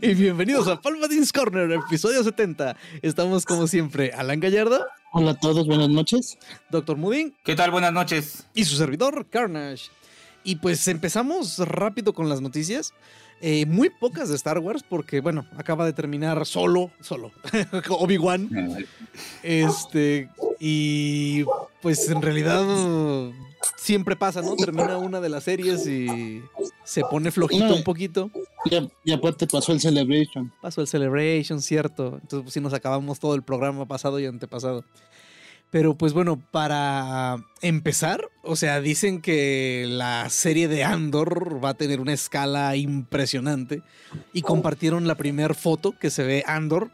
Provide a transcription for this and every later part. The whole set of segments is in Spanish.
Y bienvenidos a Palpatine's Corner, episodio 70. Estamos como siempre, Alan Gallardo. Hola a todos, buenas noches. Doctor Mudin. ¿Qué tal? Buenas noches. Y su servidor, Carnage. Y pues empezamos rápido con las noticias. Eh, muy pocas de Star Wars, porque bueno, acaba de terminar solo, solo, Obi-Wan. Este, y pues en realidad siempre pasa, ¿no? Termina una de las series y se pone flojito No, un poquito. Ya, ya aparte pasó el Celebration. Pasó el Celebration, cierto. Entonces, pues sí, nos acabamos todo el programa pasado y antepasado. Pero pues bueno, para empezar, o sea, dicen que la serie de Andor va a tener una escala impresionante y compartieron la primera foto que se ve Andor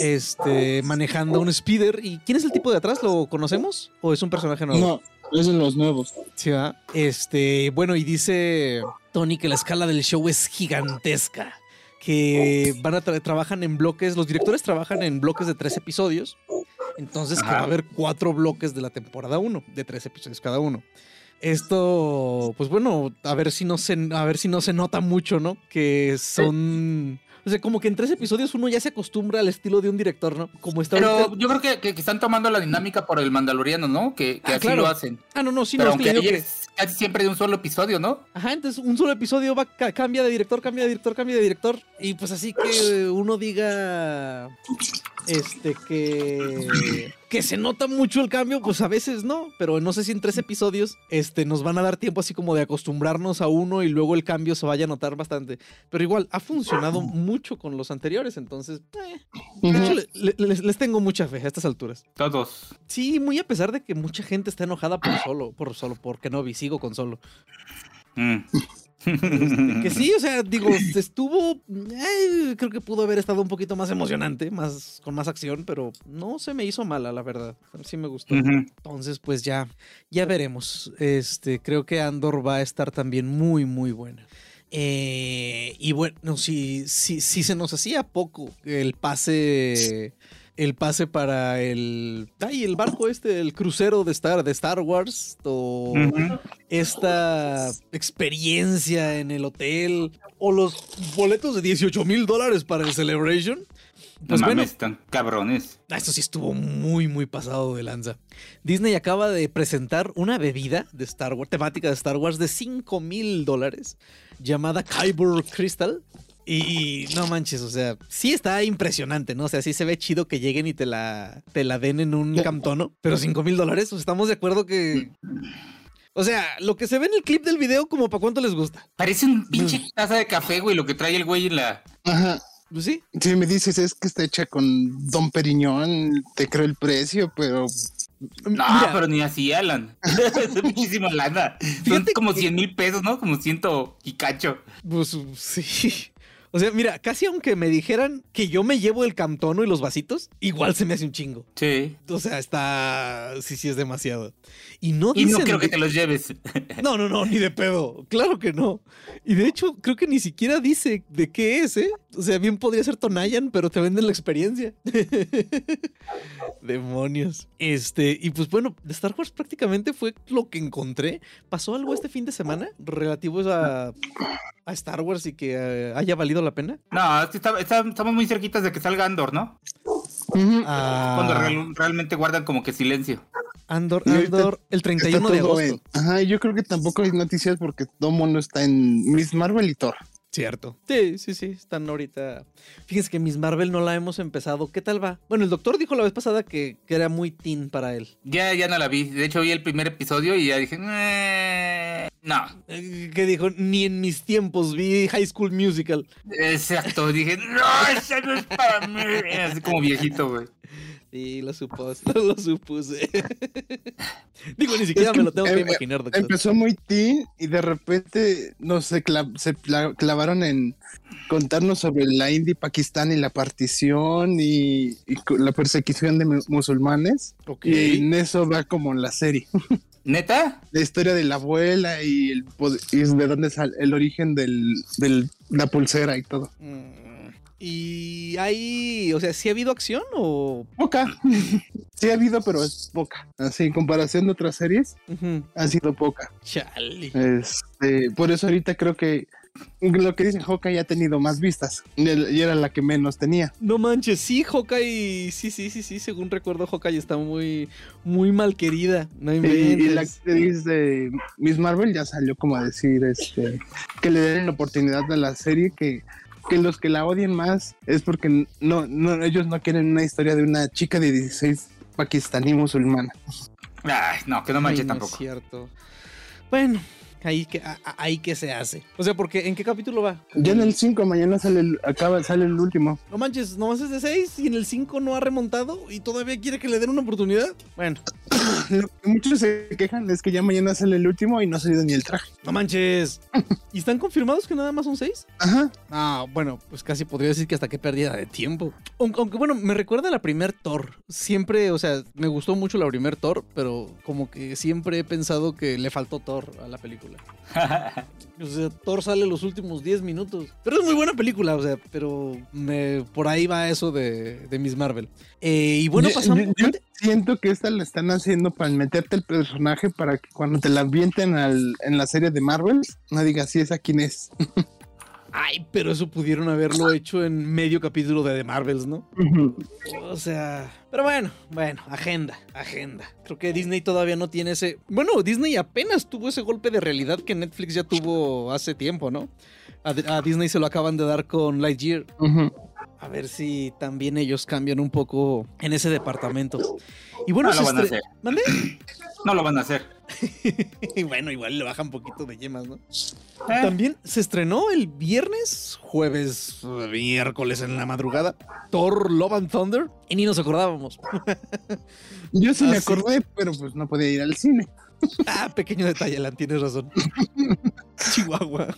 este, manejando un speeder. ¿Y quién es el tipo de atrás? ¿Lo conocemos? ¿O es un personaje nuevo? No, es de los nuevos. Sí, ¿verdad? Este, bueno, y dice Tony que la escala del show es gigantesca. Que van a tra- trabajan en bloques, los directores trabajan en bloques de tres episodios. Entonces, que va a haber cuatro bloques de la temporada 1, de tres episodios cada uno. Esto, pues bueno, a ver si no se, a ver si no se nota mucho, ¿no? Que son. O sea, como que en tres episodios uno ya se acostumbra al estilo de un director, ¿no? Como está Pero ahorita- yo creo que, que- que están tomando la dinámica por el Mandaloriano, ¿no? Que, que Ah, así claro. lo hacen. Ah, no, no, sí, Pero no, es que es casi siempre de un solo episodio, ¿no? Ajá, entonces un solo episodio va, ca- cambia de director, cambia de director, cambia de director. Y pues así que uno diga este que que se nota mucho el cambio, pues a veces no, pero no sé si en tres episodios este nos van a dar tiempo así como de acostumbrarnos a uno y luego el cambio se vaya a notar bastante. Pero igual ha funcionado mucho con los anteriores, entonces eh, de hecho, le- le- les, les tengo mucha fe a estas alturas. Todos. Sí, muy a pesar de que mucha gente está enojada por solo, por solo, por Kenobi, sigo con solo. Mm. Este, que sí, o sea, digo, estuvo. eh, creo que pudo haber estado un poquito más emocionante, más con más acción, pero no se me hizo mala, la verdad. Sí me gustó. Entonces, pues ya, ya veremos. Este, creo que Andor va a estar también muy, muy buena. Eh, y bueno, si, si, si se nos hacía poco el pase. El pase para el. Ay, el barco este, el crucero de Star, de Star Wars. O esta experiencia en el hotel o los boletos de 18 mil dólares para el Celebration. No Pues bueno, mames, están cabrones. Ah, esto sí estuvo muy, muy pasado de lanza. Disney acaba de presentar una bebida de Star Wars, temática de Star Wars de 5 mil dólares, llamada Kyber Crystal. Y no manches, o sea, sí está impresionante, ¿no? O sea, sí se ve chido que lleguen y te la, te la den en un camtono, pero 5 mil dólares, estamos de acuerdo que... O sea, lo que se ve en el clip del video, como para cuánto les gusta. Parece un pinche taza de café, güey, lo que trae el güey en la. Ajá. Pues sí, Si me dices es que está hecha con Don Periñón, te creo el precio, pero No, Mira. pero ni así, Alan. es muchísima lana. Son como que- 100 mil pesos, ¿no? Como ciento y cacho. Pues sí. O sea, mira, casi aunque me dijeran que yo me llevo el camtono y los vasitos, igual se me hace un chingo. Sí. O sea, está. Sí, sí, es demasiado. Y no Y no creo que te los lleves. No, no, no, ni de pedo. Claro que no. Y de hecho, creo que ni siquiera dice de qué es, ¿eh? O sea, bien podría ser Tonayan, pero te venden la experiencia. Demonios. Este, y pues bueno, de Star Wars prácticamente fue lo que encontré. ¿Pasó algo este fin de semana relativo a, a Star Wars y que eh, haya valido la pena? No, es que está- está- estamos muy cerquitas de que salga Andor, ¿no? Ah, Cuando real- realmente guardan como que silencio. Andor, Andor, el está 31 de agosto. en- Ajá, yo creo que tampoco hay noticias porque todo mundo está en Miss Marvel y Thor. Cierto. Sí, sí, sí, están ahorita. Fíjense que Miss Marvel no la hemos empezado. ¿Qué tal va? Bueno, el doctor dijo la vez pasada que, que era muy teen para él. Ya, ya no la vi. De hecho, vi el primer episodio y ya dije, "Eh, no. Eh, Que dijo, ni en mis tiempos vi High School Musical. Exacto. Dije, no, esa no es para mí. Así como viejito, güey. Sí, lo supuse, lo supuse. Digo, ni siquiera Es que me lo tengo que em- imaginar, doctor. Empezó muy teen y de repente no sé, cla- se clavaron en contarnos sobre la India y Pakistán y la partición y, la persecución de mu- musulmanes. Ok. Y en eso va como la serie. ¿Neta? La historia de la abuela y, el, pod- y de dónde sale el origen de del, la pulsera y todo. Mm, Y hay, o sea, ¿sí ha habido acción o...? Poca. sí ha habido, pero es poca. Así, en comparación de otras series, ha sido poca. Chale. Este, por eso ahorita creo que lo que dice Hawkeye ha tenido más vistas y era la que menos tenía. No manches, sí, Hawkeye, sí, sí, sí, sí, según recuerdo, Hawkeye está muy, muy mal querida. No Y, y la actriz de Miss Marvel ya salió como a decir este, que le den la oportunidad a la serie que, que los que la odien más es porque no, no, ellos no quieren una historia de una chica de 16 pakistaní musulmana. Ay, no, que no Ay, manches no tampoco. Es cierto. Bueno, ahí que, a- ahí que se hace. O sea, porque ¿en qué capítulo va? Ya en el 5 mañana sale el, acaba, sale el último. No manches, nomás es de 6 y en el 5 no ha remontado y todavía quiere que le den una oportunidad. Bueno, Lo que muchos se quejan es que ya mañana sale el último y no ha salido ni el traje. no manches. ¿Y están confirmados que nada más son 6? Ajá. Ah, bueno, pues casi podría decir que hasta qué pérdida de tiempo. Aunque, aunque, bueno, me recuerda a la primer Thor. Siempre, o sea, me gustó mucho la primer Thor, pero como que siempre he pensado que le faltó Thor a la película. O sea, Thor sale los últimos 10 minutos. Pero es muy buena película, o sea, pero me- por ahí va eso de, de Miss Marvel. Eh, y bueno, Yo- pasamos... yo- yo siento que esta la están haciendo para meterte el personaje para que cuando te la ambienten al- en la serie de Marvel, no digas si es a quién es. Ay, pero eso pudieron haberlo hecho en medio capítulo de The Marvels, ¿no? O sea, pero bueno, bueno, agenda, agenda. Creo que Disney todavía no tiene ese. Bueno, Disney apenas tuvo ese golpe de realidad que Netflix ya tuvo hace tiempo, ¿no? A, a Disney se lo acaban de dar con Lightyear. A ver si también ellos cambian un poco en ese departamento. Y bueno, No lo van a hacer. ¿Mande? No lo van a hacer. Y bueno, igual le bajan un poquito de yemas, ¿no? Eh, También se estrenó el viernes, jueves, miércoles en la madrugada, Thor Love and Thunder, y ni nos acordábamos. Yo sí Ah, me sí. acordé, pero pues no podía ir al cine. Ah, pequeño detalle, Alan, tienes razón. Chihuahua.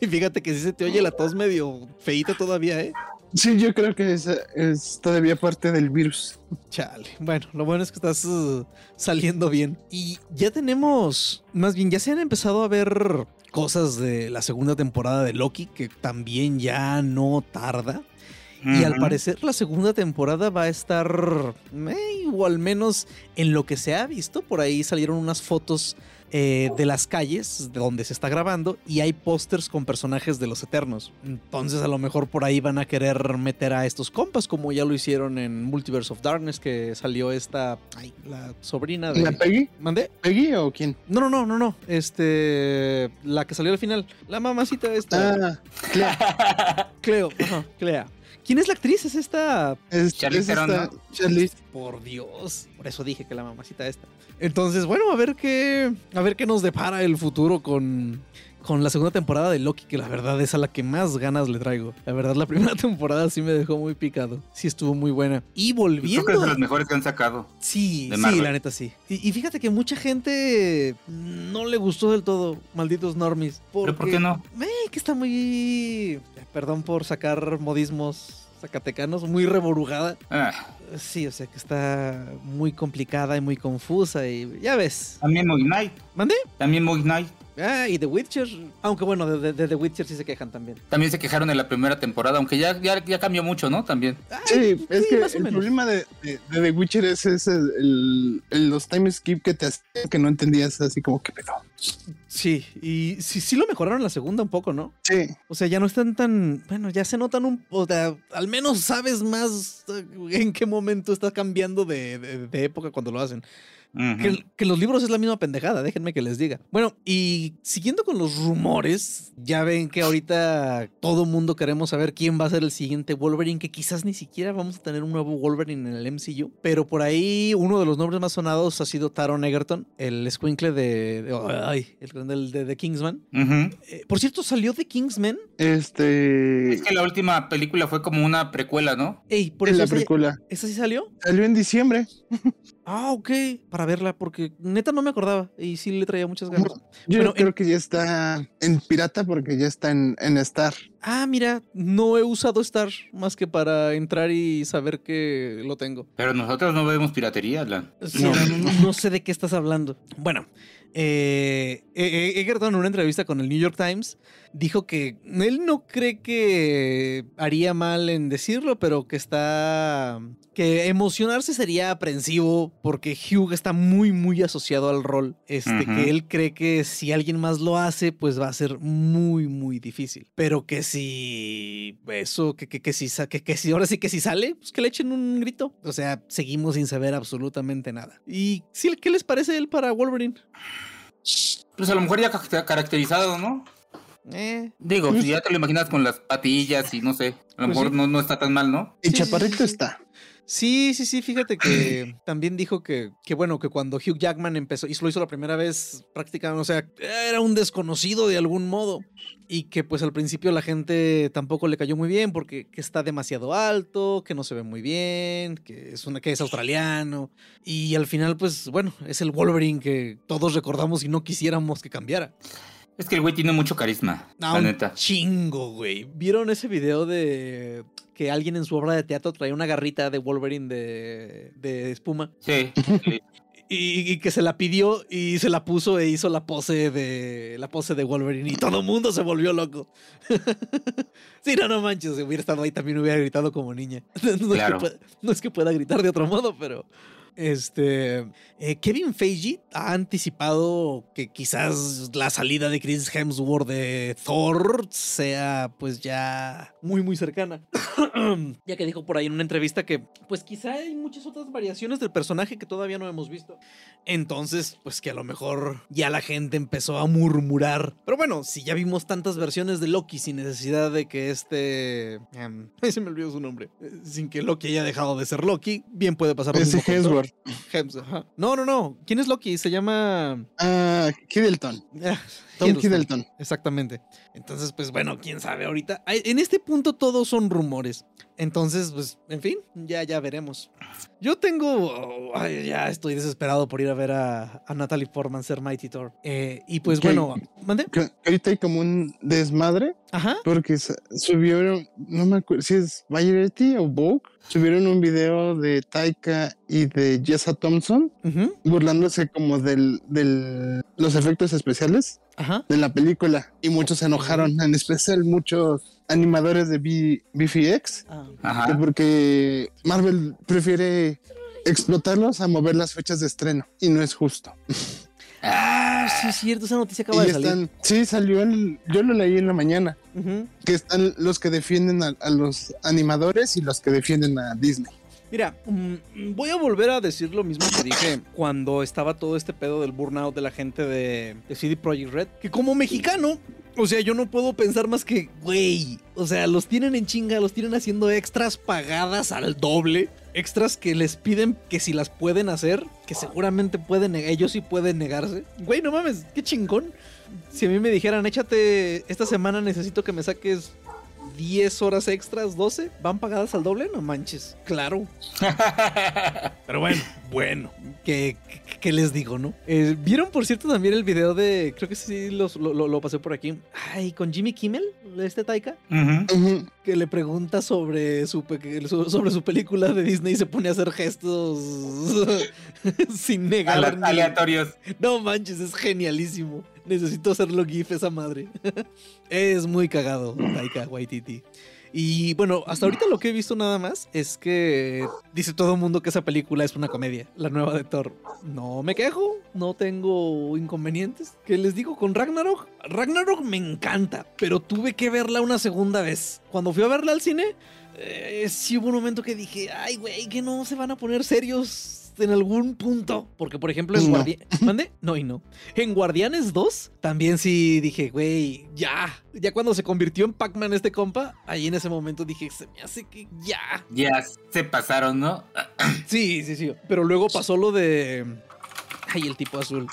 Y fíjate que sí se te oye la tos medio feíta todavía, ¿eh? Sí, yo creo que es, es todavía parte del virus. Chale. Bueno, lo bueno es que estás uh, saliendo bien. Y ya tenemos, más bien, ya se han empezado a ver cosas de la segunda temporada de Loki, que también ya no tarda. Y al parecer la segunda temporada va a estar, eh, o al menos en lo que se ha visto, por ahí salieron unas fotos eh, de las calles de donde se está grabando y hay pósters con personajes de los Eternos. Entonces a lo mejor por ahí van a querer meter a estos compas como ya lo hicieron en Multiverse of Darkness que salió esta, ay, la sobrina de... ¿La Peggy? ¿Mandé? ¿Peggy o quién? No, no, no, no, no. Este, la que salió al final, la mamacita esta. Ah, Clea. Cleo, ajá, Clea. ¿Quién es la actriz? Es esta Es, Charlize es Theron, esta ¿no? Charlize. Por Dios. Por eso dije que la mamacita esta. Entonces, bueno, a ver qué. A ver qué nos depara el futuro con. Con la segunda temporada de Loki, que la verdad es a la que más ganas le traigo. La verdad, la primera temporada sí me dejó muy picado. Sí estuvo muy buena. Y Creo volviendo. que es de los mejores que han sacado. Sí, sí, la neta sí. Y, y fíjate que mucha gente no le gustó del todo, malditos normies. ¿Pero por qué no? Eh, que está muy. Perdón por sacar modismos zacatecanos, muy reborugada. Ah, Sí, o sea que está muy complicada y muy confusa y ya ves. también Knight. ¿Mandé? También Knight. Ah, y The Witcher. Aunque bueno, de, de- de The Witcher sí se quejan también. También se quejaron en la primera temporada, aunque ya, ya, ya cambió mucho, ¿no? También. Sí, es sí, que más o el menos. problema de, de- de The Witcher es ese, el, el- los time skip que te hacían que no entendías así como que pedo. Sí, y sí, sí lo mejoraron la segunda un poco, ¿no? Sí, O sea, ya no están tan. Bueno, ya se notan un. O sea, al menos sabes más eh, en qué momento está cambiando de, de- de época cuando lo hacen. Que, que los libros es la misma pendejada, déjenme que les diga. Bueno, y siguiendo con los rumores, ya ven que ahorita todo mundo queremos saber quién va a ser el siguiente Wolverine, que quizás ni siquiera vamos a tener un nuevo Wolverine en el MCU, pero por ahí uno de los nombres más sonados ha sido Taron Egerton, el squinkle de, de- ay, el del- de, de Kingsman. Eh, por cierto, salió de Kingsman. Este. Es que la última película fue como una precuela, ¿no? Ey, por eso la película. ¿esa sí salió? Salió en diciembre. Ah, ok, para verla, porque neta no me acordaba y sí le traía muchas ganas. Yo Bueno, creo en- que ya está en pirata porque ya está en, en Star. Ah, mira, no he usado Star más que para entrar y saber que lo tengo. Pero nosotros no vemos piratería, Alan. Sí, No. no, no- sé de qué estás hablando. Bueno, eh, eh, Egerton en una entrevista con el New York Times dijo que él no cree que haría mal en decirlo, pero que está... que emocionarse sería aprensivo porque Hugh está muy, muy asociado al rol. Este, Ujú. que él cree que si alguien más lo hace, pues va a ser muy, muy difícil. Pero que si eso, que, que, que si, que, que si ahora sí que si sale, pues que le echen un grito. O sea, seguimos sin saber absolutamente nada. ¿Y sí, qué les parece él para Wolverine? Pues a lo mejor ya ca- caracterizado, ¿no? Eh, Digo, si ya te lo imaginas con las patillas y no sé, a lo Pues mejor sí. no, no está tan mal, ¿no? Sí, sí, Chaparrito sí, sí. está. Sí, sí, sí, fíjate que también dijo que, que bueno, que cuando Hugh Jackman empezó, y lo hizo la primera vez prácticamente, o sea, era un desconocido de algún modo, y que pues al principio la gente tampoco le cayó muy bien porque que está demasiado alto, que no se ve muy bien, que es, una, que es australiano, y al final pues bueno, es el Wolverine que todos recordamos y no quisiéramos que cambiara. Es que el güey tiene mucho carisma, Ah, la un neta. chingo, güey. ¿Vieron ese video de que alguien en su obra de teatro traía una garrita de Wolverine de, de espuma? Sí, sí. Y, y que se la pidió y se la puso e hizo la pose de la pose de Wolverine y todo el mundo se volvió loco. sí, no, no manches, si hubiera estado ahí también hubiera gritado como niña. No, Claro. es, que pueda, no es que pueda gritar de otro modo, pero este eh, Kevin Feige ha anticipado que quizás la salida de Chris Hemsworth de Thor sea pues ya muy muy cercana. ya que dijo por ahí en una entrevista que pues quizá hay muchas otras variaciones del personaje que todavía no hemos visto. Entonces, pues que a lo mejor ya la gente empezó a murmurar. Pero bueno, si ya vimos tantas versiones de Loki sin necesidad de que este... em, ay, se me olvidó su nombre. Eh, Sin que Loki haya dejado de ser Loki, bien puede pasar Ese mismo Hemsworth. No, no, no. ¿Quién es Loki? Se llama... Ah, Hiddleton. Tom Hiddleston. Exactamente. Entonces, pues bueno, quién sabe ahorita. En este punto todos son rumores. Entonces, pues, en fin, ya, ya veremos. Yo tengo. oh, ya estoy desesperado por ir a ver a, a Natalie Portman ser Mighty Thor. Eh, y pues bueno, ¿mande? Que ahorita hay como un desmadre Ajá. porque subieron, no me acuerdo si es Variety o Vogue, subieron un video de Taika y de Jessa Thompson ujú, burlándose como del, del los efectos especiales Ajá. de la película y muchos se enojaron, en especial muchos animadores de B- BFX, Ah, Ajá. porque Marvel prefiere explotarlos a mover las fechas de estreno y no es justo. Ah, sí, es cierto. Esa noticia Y acaba de salir. están, sí, salió, el- yo lo leí en la mañana, que están los que defienden a, a los animadores y los que defienden a Disney. Mira, mm, voy a volver a decir lo mismo que dije cuando estaba todo este pedo del burnout de la gente de, de CD Projekt Red. Que como mexicano, o sea, yo no puedo pensar más que, güey, o sea, los tienen en chinga, los tienen haciendo extras pagadas al doble. Extras que les piden que si las pueden hacer, que seguramente pueden, ellos sí pueden negarse. Güey, no mames, qué chingón. Si a mí me dijeran, échate, esta semana necesito que me saques 10 horas extras, 12, ¿van pagadas al doble? No manches, claro. Pero bueno, bueno, ¿qué, qué- les digo, no? Eh, ¿Vieron, por cierto, también el video de, creo que sí los- lo, lo- lo pasé por aquí, ay, con Jimmy Kimmel, este Taika, que le pregunta sobre su, sobre su película de Disney y se pone a hacer gestos sin negar. Ale- Aleatorios. no manches, es genialísimo. Necesito hacerlo GIF esa madre. es muy cagado, Taika Waititi. Y bueno, hasta ahorita lo que he visto nada más es que dice todo el mundo que esa película es una comedia, la nueva de Thor. No me quejo, no tengo inconvenientes. ¿Qué les digo con Ragnarok? Ragnarok me encanta, pero tuve que verla una segunda vez. Cuando fui a verla al cine, eh, sí hubo un momento que dije, ay, güey, que no se van a poner serios en algún punto. Porque, por ejemplo, en No. Guardianes. ¿Mande? No y no. En Guardianes 2 también sí dije, güey, ya. Ya cuando se convirtió en Pac-Man este compa, ahí en ese momento dije, se me hace que ya. Ya se pasaron, ¿no? Sí, sí, sí. Pero luego pasó lo de. Ay, el tipo azul.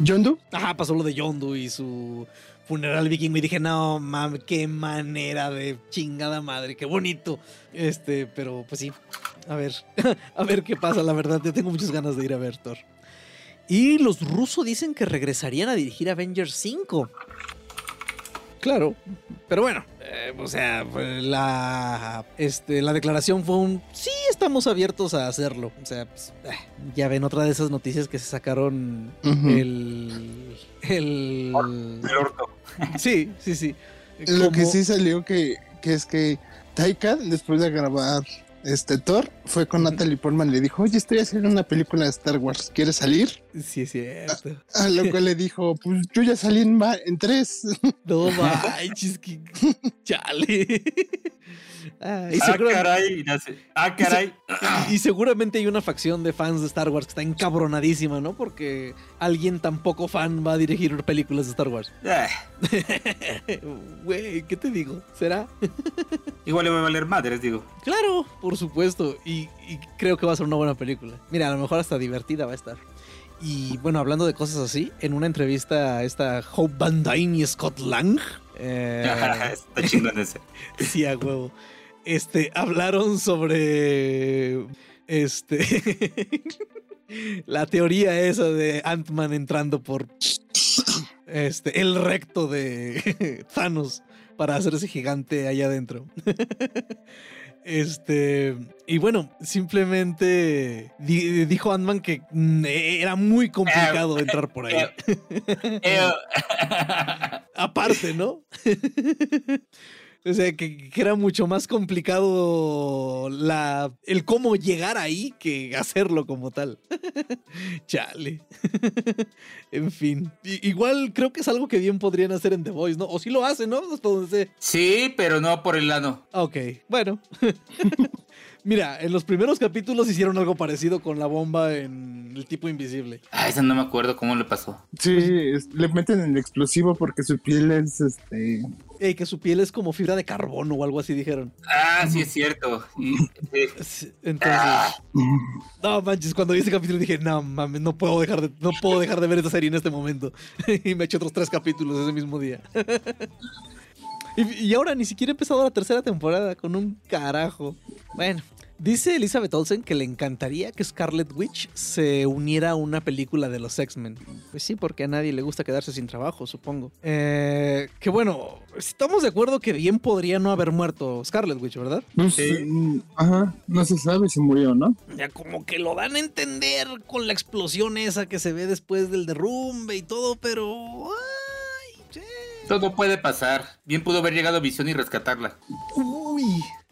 Yondu, Ajá, pasó lo de Yondu y su funeral viking. Y dije, no, mam, qué manera de chingada madre, qué bonito. Este, pero pues sí. A ver, a ver qué pasa, la verdad. Yo tengo muchas ganas de ir a ver Thor. Y los rusos dicen que regresarían a dirigir Avengers 5. Claro, pero bueno, eh, o sea, la, este, la declaración fue un sí, estamos abiertos a hacerlo. O sea, pues, eh, ya ven otra de esas noticias que se sacaron el, el, El orto. sí, sí, sí. lo que sí salió que, que es que Taika, después de grabar este Thor, fue con. Natalie Portman, le dijo, oye, estoy haciendo una película de Star Wars, ¿quieres salir? sí es cierto. A lo cual le dijo, pues yo ya salí en, tres. No manches, que chale. Ah, y, Ah, caray. ya sé. Ah, caray. y seguramente hay una facción de fans de Star Wars que está encabronadísima, ¿no? Porque alguien tan poco fan va a dirigir películas de Star Wars. Eh, Güey, ¿qué te digo? ¿Será? igual le va a valer madres, digo. Claro, por supuesto. Y, y creo que va a ser una buena película. Mira, a lo mejor hasta divertida va a estar. Y bueno, hablando de cosas así, en una entrevista a esta Hope Van Dyne y Scott Lang. eh, Está chingón ese. sí, a huevo. Este, hablaron sobre. Este. la teoría esa de Ant-Man entrando por. Este, el recto de Thanos para hacerse gigante allá adentro. Este, y bueno, simplemente di- dijo Ant-Man que mm, era muy complicado entrar por ahí. Eh, Aparte, ¿no? O sea, que, que era mucho más complicado la, el cómo llegar ahí que hacerlo como tal. Chale. en fin. I- igual creo que es algo que bien podrían hacer en The Voice, ¿no? O sí lo hacen, ¿no? Hasta donde sé. Sí, pero no por el. Ah, Ok, bueno. Mira, en los primeros capítulos hicieron algo parecido con la bomba en El tipo invisible. Ah, esa no me acuerdo cómo le pasó. Sí, es- le meten el explosivo porque su piel es este. Ey, que su piel es como fibra de carbono o algo así dijeron. Ah, sí es cierto. Eh, Entonces, no manches, cuando vi ese capítulo dije, no mames, no puedo dejar de, no puedo dejar de ver esta serie en este momento. y me eché otros tres capítulos ese mismo día. y ahora ni siquiera he empezado la tercera temporada con un carajo. Bueno, dice Elizabeth Olsen que le encantaría que Scarlet Witch se uniera a una película de los X-Men. Pues sí, porque a nadie le gusta quedarse sin trabajo, supongo. Eh, que bueno, estamos de acuerdo que bien podría no haber muerto Scarlet Witch, ¿verdad? Pues, Sí. ajá, no se sabe si murió, ¿no? Ya como que lo dan a entender con la explosión esa que se ve después del derrumbe y todo, pero... Ay, che. todo puede pasar. Bien pudo haber llegado Visión y rescatarla.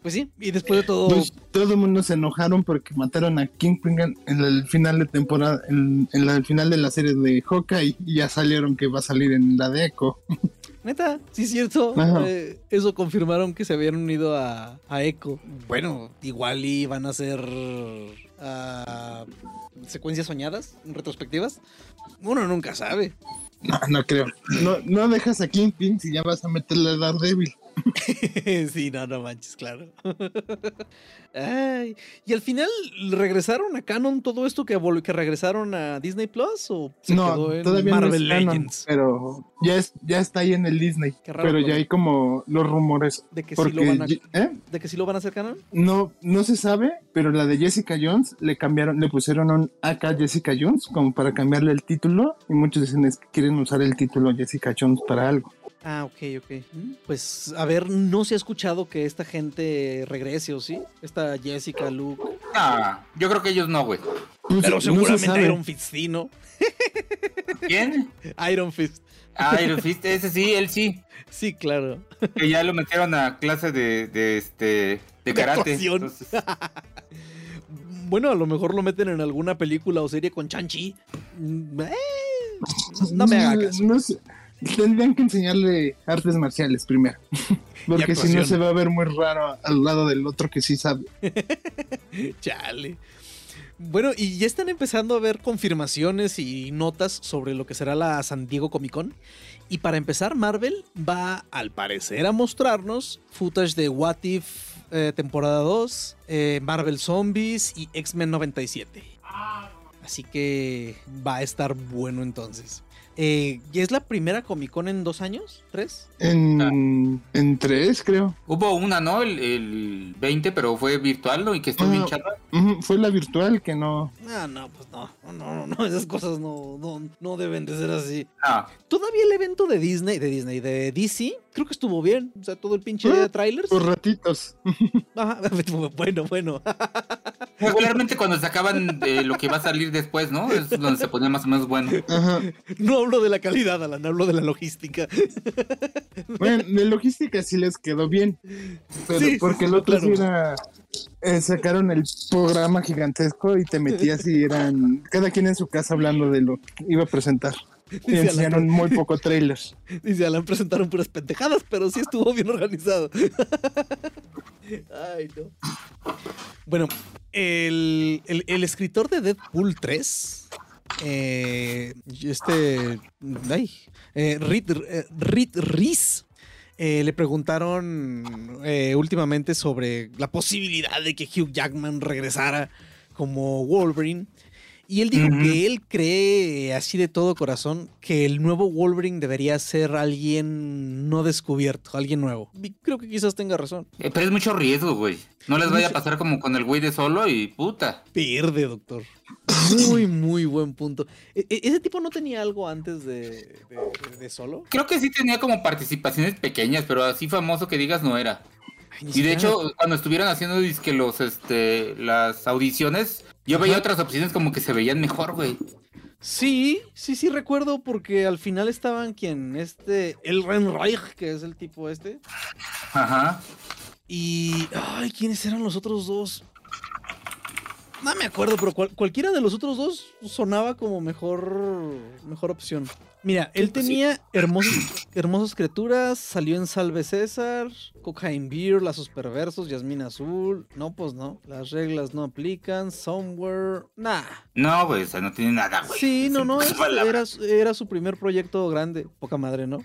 Pues sí, y después de todo... Pues, todo el mundo se enojaron porque mataron a Kingpin en en el final de temporada, en, en la- el final de la serie de Hawkeye y ya salieron que va a salir en la de Echo. Neta, sí es cierto. Eh, eso confirmaron que se habían unido a, a Echo. Bueno, igual y van a ser ah, secuencias soñadas, retrospectivas. Uno nunca sabe. No, no creo. No, no dejas a Kingpin si ya vas a meterle a Daredevil. sí, no, no manches, claro. Ay, y al final regresaron a Canon todo esto que, que regresaron a Disney Plus o se no, quedó en todavía Marvel no es canon, pero ya es, ya está ahí en el Disney. Raro, pero ya hay como los rumores. De que, sí Porque lo van a, ye- ¿eh? de que sí lo van a hacer canon. no, no se sabe, pero la de Jessica Jones le cambiaron, le pusieron un AK Jessica Jones como para cambiarle el título y muchos dicen es que quieren usar el título Jessica Jones para algo. Ah, ok, ok. Pues a ver, no se ha escuchado que esta gente regrese, ¿o sí? Esta Jessica, Luke. Ah, yo creo que ellos no, güey. Pero no se seguramente. Iron Fist sí, ¿no? ¿Quién? Iron Fist. Ah, Iron Fist, ese sí, él sí. Sí, claro. Que ya lo metieron a clase de, de este de karate. Entonces, Bueno, a lo mejor lo meten en alguna película o serie con Chanchi. No me haga caso. No sé, tendrían que enseñarle artes marciales primero. Porque si no se va a ver muy raro al lado del otro que sí sabe. Chale. Bueno, y ya están empezando a ver confirmaciones y notas sobre lo que será la San Diego Comic Con. Y para empezar, Marvel va, al parecer, a mostrarnos footage de What If eh, temporada 2, eh, Marvel Zombies y X-Men 97. Así que va a estar bueno entonces. Eh, ¿Y es la primera Comic Con en dos años? ¿Tres? En, en tres, creo. Hubo una, ¿no? El, el 20, pero fue virtual, ¿no? Y que estuvo bien Ah. chata. Fue la virtual que no. Ah, no, pues no, no, no, no, esas cosas no, no, no deben de ser así. Ah, Todavía el evento de Disney, de Disney, de DC, creo que estuvo bien. O sea, todo el pinche Ah, trailers. Por ratitos. Ajá, bueno, bueno. regularmente cuando sacaban eh, lo que va a salir después, ¿no? Es donde se ponía más o menos bueno. Ajá. No hablo de la calidad, Alan, hablo de la logística. Bueno, de logística sí les quedó bien. Pero Sí, porque el otro claro. sí era. eh, sacaron el programa gigantesco y te metías y eran. Cada quien en su casa hablando de lo que iba a presentar. Alan, muy poco trailers. dice Alan, presentaron puras pendejadas, pero sí estuvo bien organizado. Ay, no. Bueno, el, el- el escritor de Deadpool 3, eh, este, ay, eh, Reed, eh, Reed Rees, eh, le preguntaron últimamente sobre la posibilidad de que Hugh Jackman regresara como Wolverine. Y él dijo que él cree así de todo corazón que el nuevo Wolverine debería ser alguien no descubierto, alguien nuevo. Y creo que quizás tenga razón. Eh, pero es mucho riesgo, güey. No les vaya a pasar como con el güey de solo y puta. Pierde, doctor. Muy, muy buen punto. E- e- ¿Ese tipo no tenía algo antes de, de- de solo? Creo que sí tenía como participaciones pequeñas, pero así famoso que digas no era. Ay, Y de hecho, cuando estuvieron haciendo dizque los este las audiciones, yo veía otras opciones como que se veían mejor, güey. Sí, sí, sí recuerdo porque al final estaban quien, este, el Renreich, que es el tipo este. Ajá. Y. Ay, ¿quiénes eran los otros dos? No me acuerdo, pero cual- cualquiera de los otros dos sonaba como mejor. mejor opción. Mira, él pues tenía hermosas, hermosas criaturas, salió en Salve César, Cocaine Beer, Lazos Perversos, Yasmín Azul. No, pues no. Las reglas no aplican. Somewhere. Nah. No, güey, o sea, no tiene nada, güey. Sí, no, no, era, era su primer proyecto grande. Poca madre, ¿no?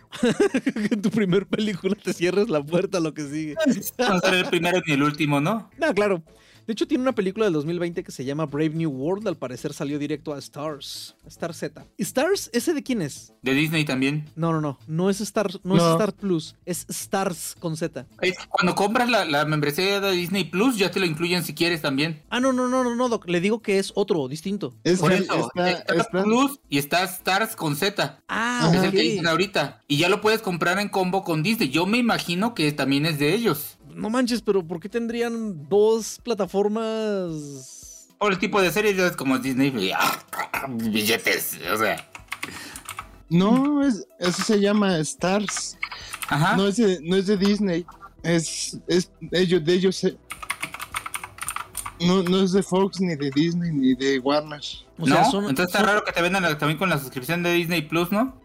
que en tu primer película te cierres la puerta a lo que sigue. No ser el primero ni el último, ¿no? No, claro. De hecho, tiene una película del 2020 que se llama Brave New World. Al parecer salió directo a Stars. Star Z. ¿Stars? ¿Ese de quién es? De Disney también. No, no, no. No es Star, no, es. Star Plus. Es Stars con Z. Es- cuando compras la, la membresía de Disney Plus, ya te lo incluyen si quieres también. Ah, no, no, no, no, no, Doc. Le digo que es otro, distinto. Es Por eso, está, está- Plus y está Stars con Z. Ah, Es el que dicen ahorita. Y ya lo puedes comprar en combo con Disney. Yo me imagino que también es de ellos. No manches, pero ¿por qué tendrían dos plataformas? Por el tipo de series, es como Disney. y, ah, billetes, o sea. No, es, eso se llama Stars. Ajá. No es de, no es de Disney. Es, es ellos, de ellos. eh, No, no es de Fox, ni de Disney, ni de Warner. O sea, ¿No? son, Entonces está son- raro que te vendan también con la suscripción de Disney Plus, ¿no?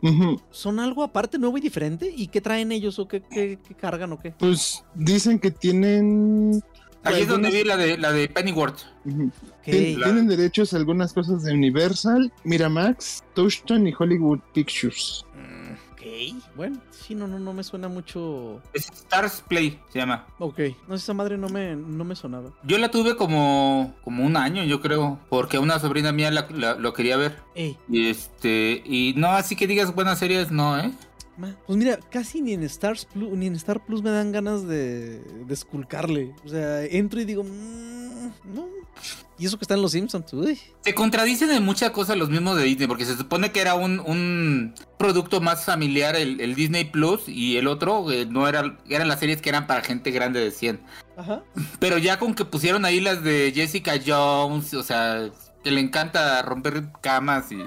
Son algo aparte, nuevo y diferente. ¿Y qué traen ellos o qué, qué- qué cargan o qué? Pues dicen que tienen. Ahí es donde vi la de la de Pennyworth. La- Tienen derechos a algunas cosas de Universal, Miramax, Touchstone y Hollywood Pictures. Mm, Ok, bueno, sí, no, no, no me suena mucho. Es Stars Play, se llama. Ok, no, esa madre no me, no me sonaba. Yo la tuve como, como un año, yo creo, porque una sobrina mía la- la- lo quería ver. Ey, Y este, y no, así que digas buenas series, no, ¿eh? Ma, pues mira, casi ni en Stars Plus, ni en Star Plus me dan ganas de, de esculcarle. O sea, entro y digo, "Mm, no. Y eso que están los Simpsons, uy. Se contradicen en muchas cosas los mismos de Disney, porque se supone que era un, un producto más familiar el, el Disney Plus y el otro eh, no era, eran las series que eran para gente grande de 100. Ajá. Pero ya con que pusieron ahí las de Jessica Jones, o sea, que le encanta romper camas y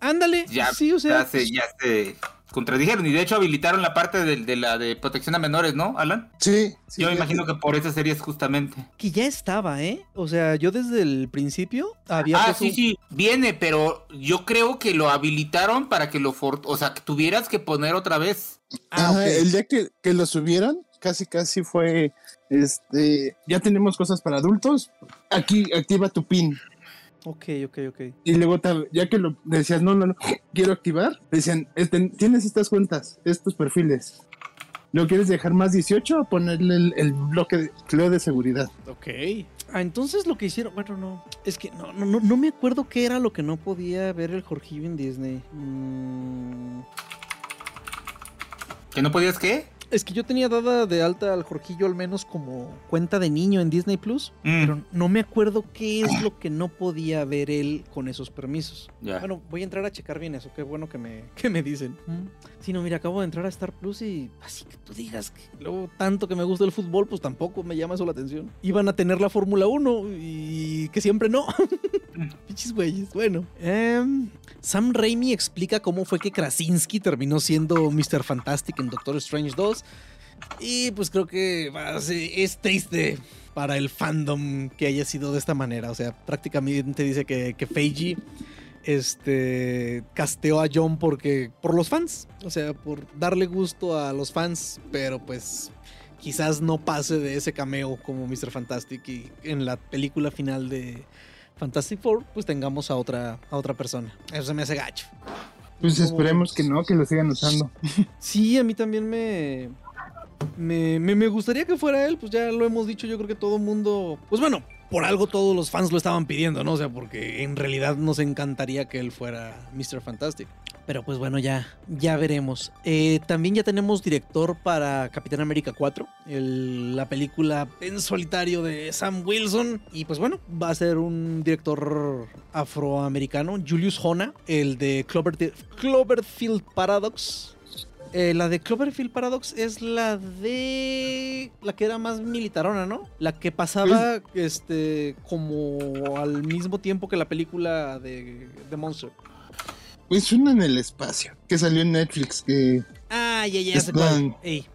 Ándale, ya, sí, o sea, ya se, ya se contradijeron. Y de hecho habilitaron la parte de, de la de protección a menores, ¿no, Alan? Sí. sí Yo me imagino que por esas series justamente. Que ya estaba, ¿eh? O sea, yo desde el principio había... Ah, sí, un- sí, viene, pero yo creo que lo habilitaron para que lo... for- O sea, que tuvieras que poner otra vez. Ah, Ajá. El día que, que lo subieron, casi casi fue, este, ya tenemos cosas para adultos, aquí activa tu pin. Ok, ok, ok. Y luego, ya que lo decías, no, no, no, quiero activar, decían, este, tienes estas cuentas, estos perfiles. ¿Lo quieres dejar más 18 o ponerle el, el bloque de, de seguridad? Ok. Ah, entonces lo que hicieron, bueno, no, es que no, no, no, no me acuerdo qué era lo que no podía ver el Jorgillo en Disney. Mm, ¿Que no podías qué? Es que yo tenía dada de alta al Jorgillo al menos como cuenta de niño en Disney Plus, Mm, pero no me acuerdo qué es lo que no podía ver él con esos permisos. ya. Bueno, voy a entrar a checar bien eso, qué bueno que me, que me dicen. Sí, no, mira, acabo de entrar a Star Plus y así que tú digas que luego tanto que me gusta el fútbol, pues tampoco me llama eso la atención. Iban a tener la Fórmula 1 y que siempre no. Pinches güeyes. Bueno, em, Sam Raimi explica cómo fue que Krasinski terminó siendo Mr. Fantastic en Doctor Strange 2. Y pues creo que es triste para el fandom que haya sido de esta manera. O sea, prácticamente dice que, que Feige este casteó a John porque por los fans, o sea, por darle gusto a los fans, pero pues quizás no pase de ese cameo como Mr. Fantastic y en la película final de Fantastic Four pues tengamos a otra a otra persona. Eso se me hace gacho. Pues ¿Cómo esperemos que no, que lo sigan usando. Sí, a mí también me, me, me, me gustaría que fuera él, pues ya lo hemos dicho, yo creo que todo mundo, pues bueno, por algo todos los fans lo estaban pidiendo, ¿no? O sea, porque en realidad nos encantaría que él fuera Mr. Fantastic. Pero pues bueno, ya, ya veremos. Eh, también ya tenemos director para Capitán América 4, el- la película en solitario de Sam Wilson. Y pues bueno, va a ser un director afroamericano, Julius Hona, el de Clover- Cloverfield Paradox. Eh, la de Cloverfield Paradox es la de. La que era más militarona, ¿no? La que pasaba este como al mismo tiempo que la película de, de Monster. Pues una en el espacio, que salió en Netflix, que Ah, ya, ya Es Ey.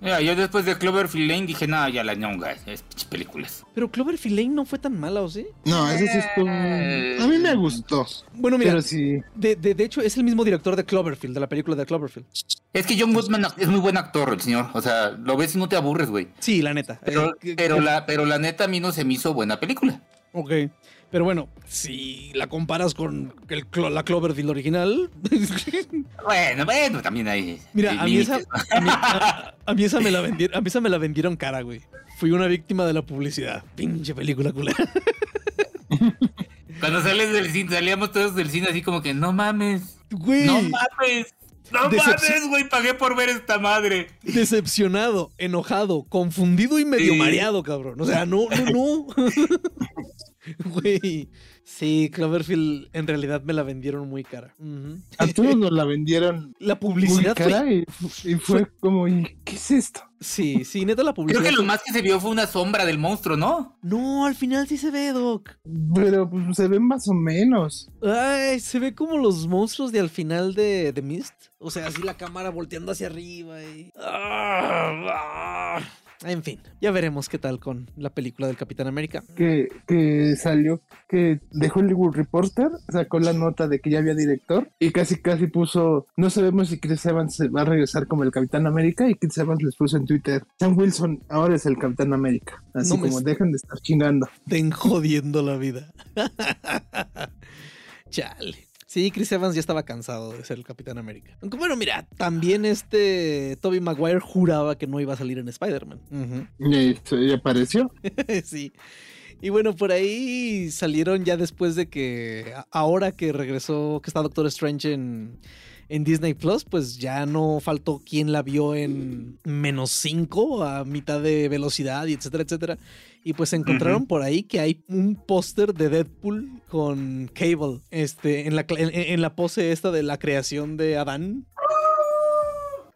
Mira, yo después de Cloverfield Lane dije, no, ya la ñonga, es películas. Pero Cloverfield Lane no fue tan mala, ¿o sí? no, ese sí estuvo... A mí me gustó, Bueno, mira, pero sí, de, de- de hecho es el mismo director de Cloverfield, de la película de Cloverfield. Es que John Goodman es muy buen actor, el señor. O sea, lo ves y no te aburres, güey. Sí, la neta. Pero, Eh, pero, la, pero la neta a mí no se me hizo buena película. Ok. Pero bueno, si la comparas con el la Cloverfield original. Bueno, bueno, también hay. Mira, a mí, esa, a, mí, a- a mí esa me la vendieron, a mí esa me la vendieron cara, güey. Fui una víctima de la publicidad. Pinche película culera. Cuando sales del cine, salíamos todos del cine así como que, no mames, Güey, no mames, no mames, güey, pagué por ver esta madre. decepcionado, enojado, confundido y medio Sí. mareado, cabrón. O sea, no, no, no. Güey. Sí, Cloverfield en realidad me la vendieron muy cara. A todos nos la vendieron La muy publicidad fue- cara y, y fue como, ¿y qué es esto? Sí, sí, neta la Creo publicidad. que lo más que se vio fue una sombra del monstruo, ¿no? No, al final sí se ve, Doc. Pero pues se ven más o menos. Ay, se ve como los monstruos de al final de The Mist. O sea, así la cámara volteando hacia arriba y. Ah, ah. En fin, ya veremos qué tal con la película del Capitán América. que, que salió que de Hollywood Reporter sacó la nota de que ya había director y casi casi puso no sabemos si Chris Evans va a regresar como el Capitán América y Chris Evans les puso en Twitter Sam Wilson ahora es el Capitán América así No como dejan de estar chingando Ten jodiendo la vida. Chale. Sí, Chris Evans ya estaba cansado de ser el Capitán América. Aunque bueno, mira, también este Toby Maguire juraba que no iba a salir en Spider-Man. Y apareció sí. Y bueno, por ahí salieron ya después de que ahora que regresó, que está Doctor Strange en, en Disney Plus, pues ya no faltó quien la vio en menos 5 a mitad de velocidad y etcétera, etcétera. Y pues encontraron por ahí que hay un póster de Deadpool con Cable, este, en la, en, en la pose esta de la creación de Adán.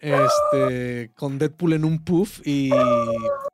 Este, con Deadpool en un puff y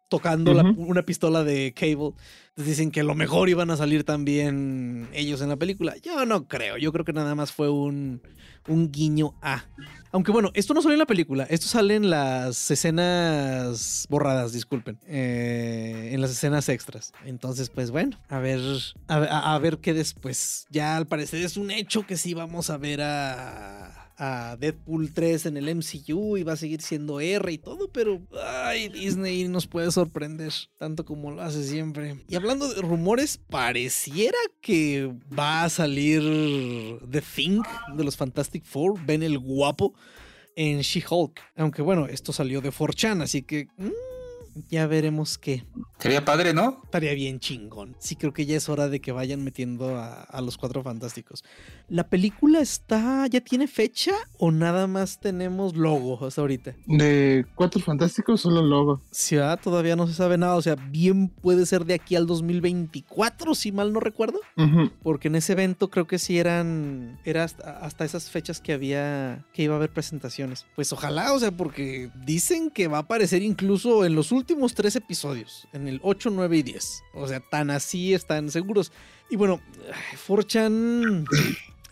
tocando la- una pistola de Cable. Entonces dicen que lo mejor iban a salir también ellos en la película. Yo no creo, yo creo que nada más fue un, un guiño a. Aunque bueno, esto no sale en la película, esto sale en las escenas borradas, disculpen, eh, en las escenas extras. Entonces, pues bueno, a ver, a, a- a ver qué después. Ya al parecer es un hecho que sí vamos a ver a, a Deadpool 3 en el MCU y va a seguir siendo R y todo, pero ay, Disney nos puede sorprender tanto como lo hace siempre. Y hablando de rumores, pareciera que va a salir The Thing de los Fantastic Four, ven el guapo en She-Hulk. Aunque bueno, esto salió de 4chan, así que mm, ya veremos qué. Sería padre, ¿no? Estaría bien chingón. Sí, creo que ya es hora de que vayan metiendo a, a los cuatro fantásticos. ¿La película está. ya tiene fecha o nada más tenemos logo hasta ahorita? De Cuatro Fantásticos, solo logo. Sí, ah, todavía no se sabe nada. O sea, bien puede ser de aquí al 2024, si mal no recuerdo. Porque en ese evento creo que sí eran. Era hasta, hasta esas fechas que había. que iba a haber presentaciones. Pues ojalá, o sea, porque dicen que va a aparecer incluso en los últimos tres episodios. En el 8, 9 y 10. O sea, tan así están seguros. Y bueno, ay, 4chan.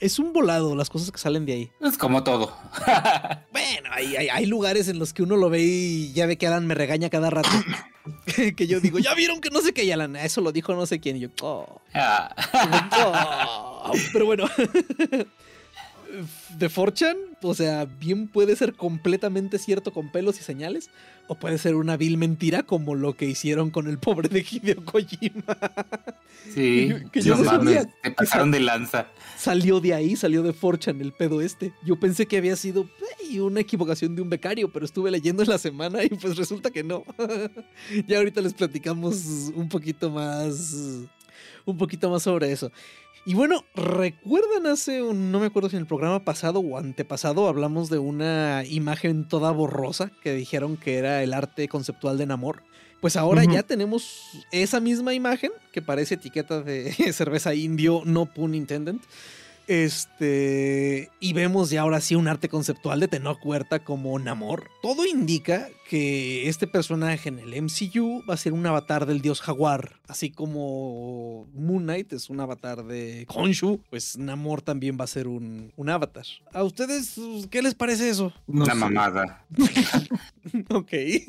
Es un volado las cosas que salen de ahí. Es como todo. Bueno, hay, hay, hay lugares en los que uno lo ve y ya ve que Alan me regaña cada rato. que yo digo, ya vieron que no sé qué, y Alan, eso lo dijo no sé quién. Y yo, oh. Ah. Oh, pero bueno. De Forchan, o sea, bien puede ser completamente cierto con pelos y señales, o puede ser una vil mentira como lo que hicieron con el pobre de Hideo Kojima. Sí, Que yo no sabía te pasaron de lanza. Salió de ahí, salió de Forchan el pedo este. Yo pensé que había sido una equivocación de un becario, pero estuve leyendo en la semana y pues resulta que no. ya ahorita les platicamos un poquito más, un poquito más sobre eso. Y bueno, ¿recuerdan hace un, no me acuerdo si en el programa pasado o antepasado hablamos de una imagen toda borrosa que dijeron que era el arte conceptual de Namor? Pues ahora ya tenemos esa misma imagen que parece etiqueta de cerveza indio, no pun intended. Este, y vemos ya ahora sí un arte conceptual de Tenoch Huerta como Namor. Todo indica que este personaje en el MCU va a ser un avatar del dios jaguar, así como Moon Knight es un avatar de Khonshu, pues Namor también va a ser un, un avatar. ¿A ustedes qué les parece eso? No Una sé. mamada. ok. Eh,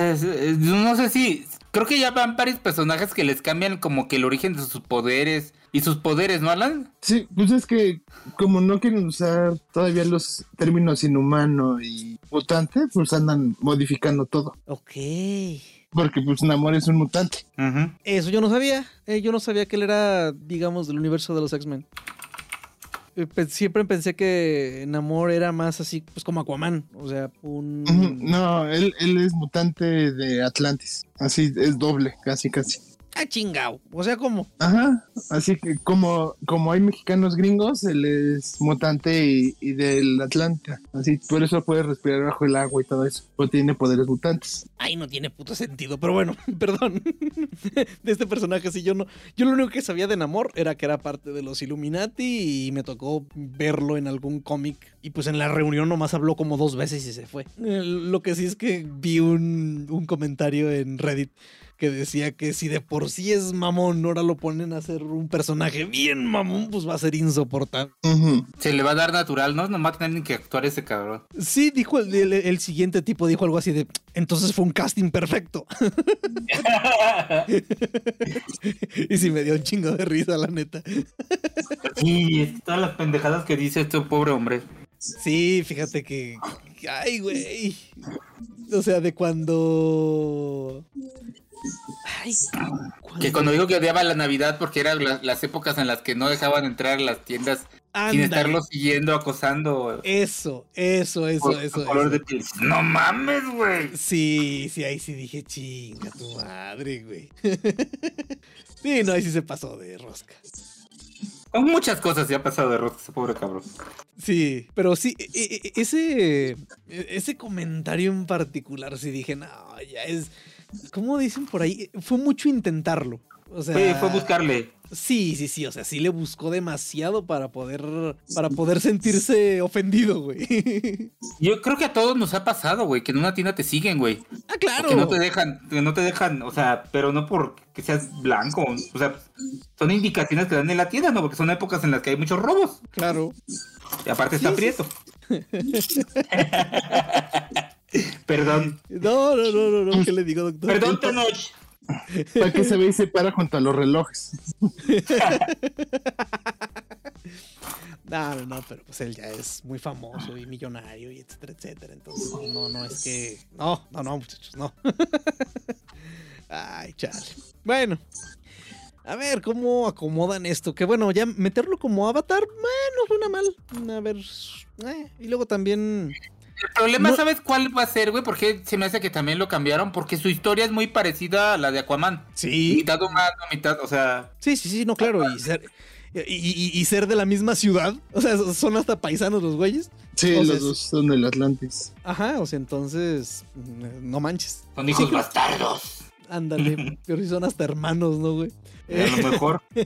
es- es- no sé si. Creo que ya van varios personajes que les cambian como que el origen de sus poderes. Y sus poderes, ¿no, Alan? Sí, pues es que como no quieren usar todavía los términos inhumano y mutante, pues andan modificando todo. ok. Porque pues Namor es un mutante. Eso yo no sabía. Eh, yo no sabía que él era, digamos, del universo de los X-Men. Eh, Siempre pensé que Namor era más así, pues como Aquaman. O sea, un. No, él, él es mutante de Atlantis. Así es doble, casi, casi. Ah, chingao. O sea, ¿cómo? Ajá, así que como, como hay mexicanos gringos, él es mutante y, y del Atlanta. Así, por eso puede respirar bajo el agua y todo eso. O tiene poderes mutantes. Ay, no tiene puto sentido, pero bueno, perdón. De este personaje, sí, yo no. Yo lo único que sabía de Namor era que era parte de los Illuminati y me tocó verlo en algún cómic. Y pues en la reunión nomás habló como dos veces y se fue. Eh, Lo que sí es que vi un, un comentario en Reddit que decía que si de por sí es mamón, ahora lo ponen a hacer un personaje bien mamón, pues va a ser insoportable. Se le va a dar natural, ¿no? No va a tener ni que actuar ese cabrón. Sí, dijo el, el- el siguiente tipo, dijo algo así de, entonces fue un casting perfecto. y sí me dio un chingo de risa, la neta. Sí, es todas las pendejadas que dice este pobre hombre. Sí, fíjate que, ay, güey. O sea, de cuando... Ay, Que cuando dijo que odiaba la Navidad porque eran la- las épocas en las que no dejaban entrar a las tiendas sin estarlo siguiendo, acosando. Eso, eso, eso, por eso. color eso. de piel. No mames, güey. Sí, sí, ahí sí dije, chinga tu madre, güey. sí, no, ahí sí se pasó de rosca. Con muchas cosas se ha pasado de rosca ese pobre cabrón. Sí, pero sí, e- e- ese, ese comentario en particular, sí dije, no, ya es, ¿cómo dicen por ahí? Fue mucho intentarlo. O sea, Fue, fue buscarle. Sí, sí, sí, o sea, sí le buscó demasiado para poder, para poder sentirse ofendido, güey. Yo creo que a todos nos ha pasado, güey, que en una tienda te siguen, güey. Ah, claro. Que no te dejan, que no te dejan, o sea, pero no porque seas blanco, o sea, son indicaciones que dan en la tienda, ¿no? Porque son épocas en las que hay muchos robos. Claro. Y aparte está prieto. Perdón. No, no, no, no, no, ¿qué le digo, doctor? Perdón, Tenoch. ¿Para qué se ve y se para junto a los relojes? No, no, no, pero pues él ya es muy famoso y millonario y etcétera, etcétera. Entonces, no, no es que. No, no, no, muchachos, no. Ay, chale. Bueno. A ver, ¿cómo acomodan esto? Que bueno, ya meterlo como avatar, bueno, suena mal. A ver. eh, Y luego también. El problema, No- ¿sabes cuál va a ser, güey? Porque se me hace que también lo cambiaron, porque su historia es muy parecida a la de Aquaman. Sí. Mitad humano, mitad, o sea, Sí, sí, sí, no, claro. Y ser, y, y- y ser de la misma ciudad. O sea, son hasta paisanos los güeyes. Sí, O sea, los dos son del Atlantis. Ajá, o sea, entonces. mm, No manches. son hijos bastardos. Ándale. pero si son hasta hermanos, ¿no, güey? A lo mejor.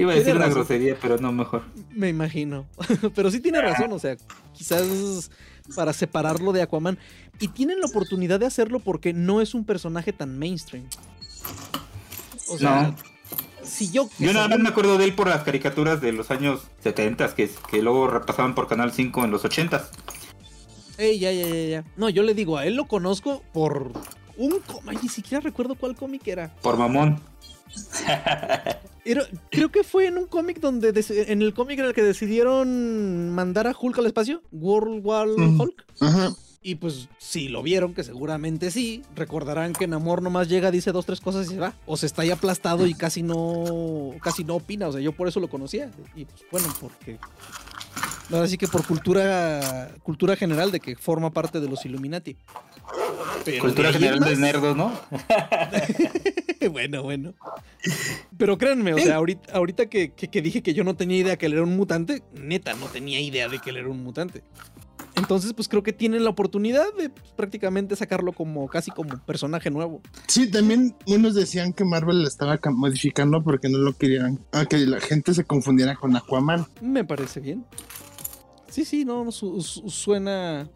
Iba a decir una razón. grosería, pero no mejor. Me imagino. Pero sí tiene razón, o sea, quizás para separarlo de Aquaman. Y tienen la oportunidad de hacerlo porque no es un personaje tan mainstream. O sea, No. si yo... Yo nada más me acuerdo de él por las caricaturas de los años 70 que, que luego repasaban por Canal 5 en los 80 Ey, ya, ya, ya, ya. No, yo le digo, a él lo conozco por un cómic, ni siquiera recuerdo cuál cómic era. Por mamón. Era- creo que fue en un cómic donde, en el cómic en el que decidieron mandar a Hulk al espacio, World War. Hulk. Ajá. Y pues si lo vieron, que seguramente sí, recordarán que Namor nomás llega, dice dos, tres cosas y se va. O se está ahí aplastado y casi no, casi no opina. O sea, yo por eso lo conocía. Y pues bueno, porque... Ahora sí que por cultura, cultura general de que forma parte de los Illuminati. Pero Cultura de general de más- nerdos, ¿no? bueno, bueno. Pero créanme, o sea, ahorita, ahorita que, que- que dije que yo no tenía idea que él era un mutante, neta, no tenía idea de que él era un mutante. Entonces, pues creo que tienen la oportunidad de pues, prácticamente sacarlo como casi como personaje nuevo. Sí, también unos decían que Marvel la estaba modificando porque no lo querían. A que la gente se confundiera con Aquaman. Me parece bien. Sí, sí, no, no, su- su- suena.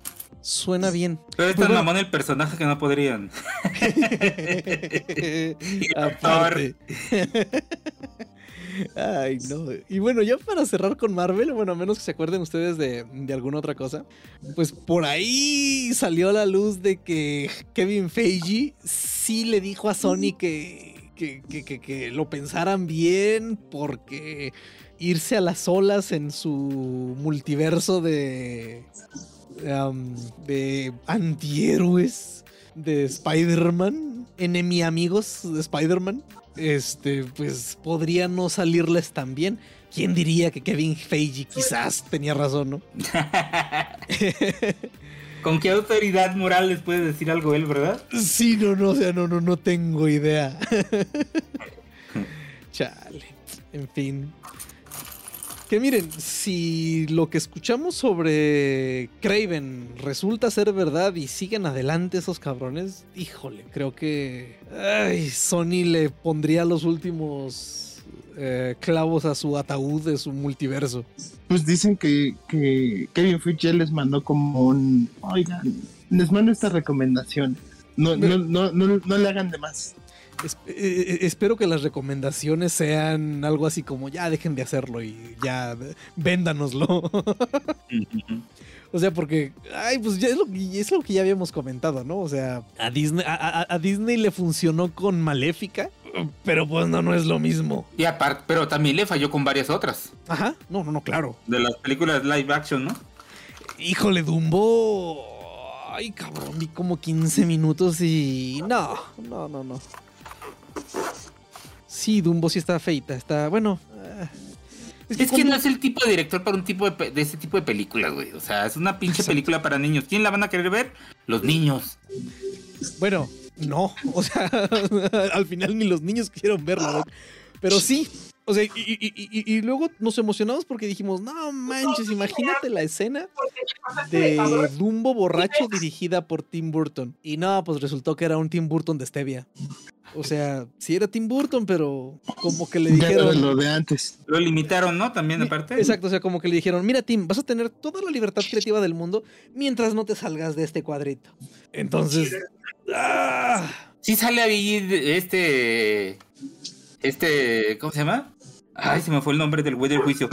Suena bien. Pero es bueno. mamón el personaje que no podrían. Aparte. Ay, no. Y bueno, ya para cerrar con Marvel, bueno, a menos que se acuerden ustedes de, de alguna otra cosa, pues por ahí salió a la luz de que Kevin Feige sí le dijo a Sony que, que, que- que- que lo pensaran bien porque irse a las olas en su multiverso de, um, de antihéroes de Spider-Man, enemy amigos de Spider-Man, este, pues podría no salirles tan bien. ¿Quién diría que Kevin Feige quizás tenía razón, no? ¿Con qué autoridad moral les puede decir algo él, verdad? Sí, no, no, o sea, no, no, no tengo idea. Chale. En fin. Que miren, si lo que escuchamos sobre Craven resulta ser verdad y siguen adelante esos cabrones, híjole, creo que ay, Sony le pondría los últimos eh, clavos a su ataúd de su multiverso. Pues dicen que, que Kevin Feige ya les mandó como un. Oigan, les mando esta recomendación. No, no, no, no, no le hagan de más. Es- eh, eh, espero que las recomendaciones sean algo así como ya dejen de hacerlo y ya véndanoslo. o sea, porque, ay, pues ya es lo, que- es lo que ya habíamos comentado, ¿no? O sea, a Disney, a, a- a Disney le funcionó con Maléfica, pero pues no, no es lo mismo. Y aparte, pero también le falló con varias otras. Ajá, no, no, no, claro. De las películas live action, ¿no? Híjole, Dumbo. Ay, cabrón, vi como 15 minutos y. No, no, no, no. Sí, Dumbo sí está feita, está. Bueno. ah, Es que no es el tipo de director para un tipo de, ese tipo de películas, güey. O sea, es una pinche Exacto. película para niños. ¿Quién la van a querer ver? Los niños. Bueno, no. O sea, al final ni los niños quisieron verla. Pero sí. O sea, y, y- y- y- luego nos emocionamos porque dijimos, no manches, imagínate la escena de Dumbo borracho dirigida por Tim Burton. Y no, pues resultó que era un Tim Burton de Stevia. O sea, sí era Tim Burton, pero como que le dijeron. lo de antes. Lo limitaron, ¿no? También aparte. Exacto, o sea, como que le dijeron, mira Tim, vas a tener toda la libertad creativa del mundo mientras no te salgas de este cuadrito. Entonces... ¡ah! Sí sale ahí de- este. Este. ¿Cómo se llama? Ay, se me fue el nombre del güey del juicio.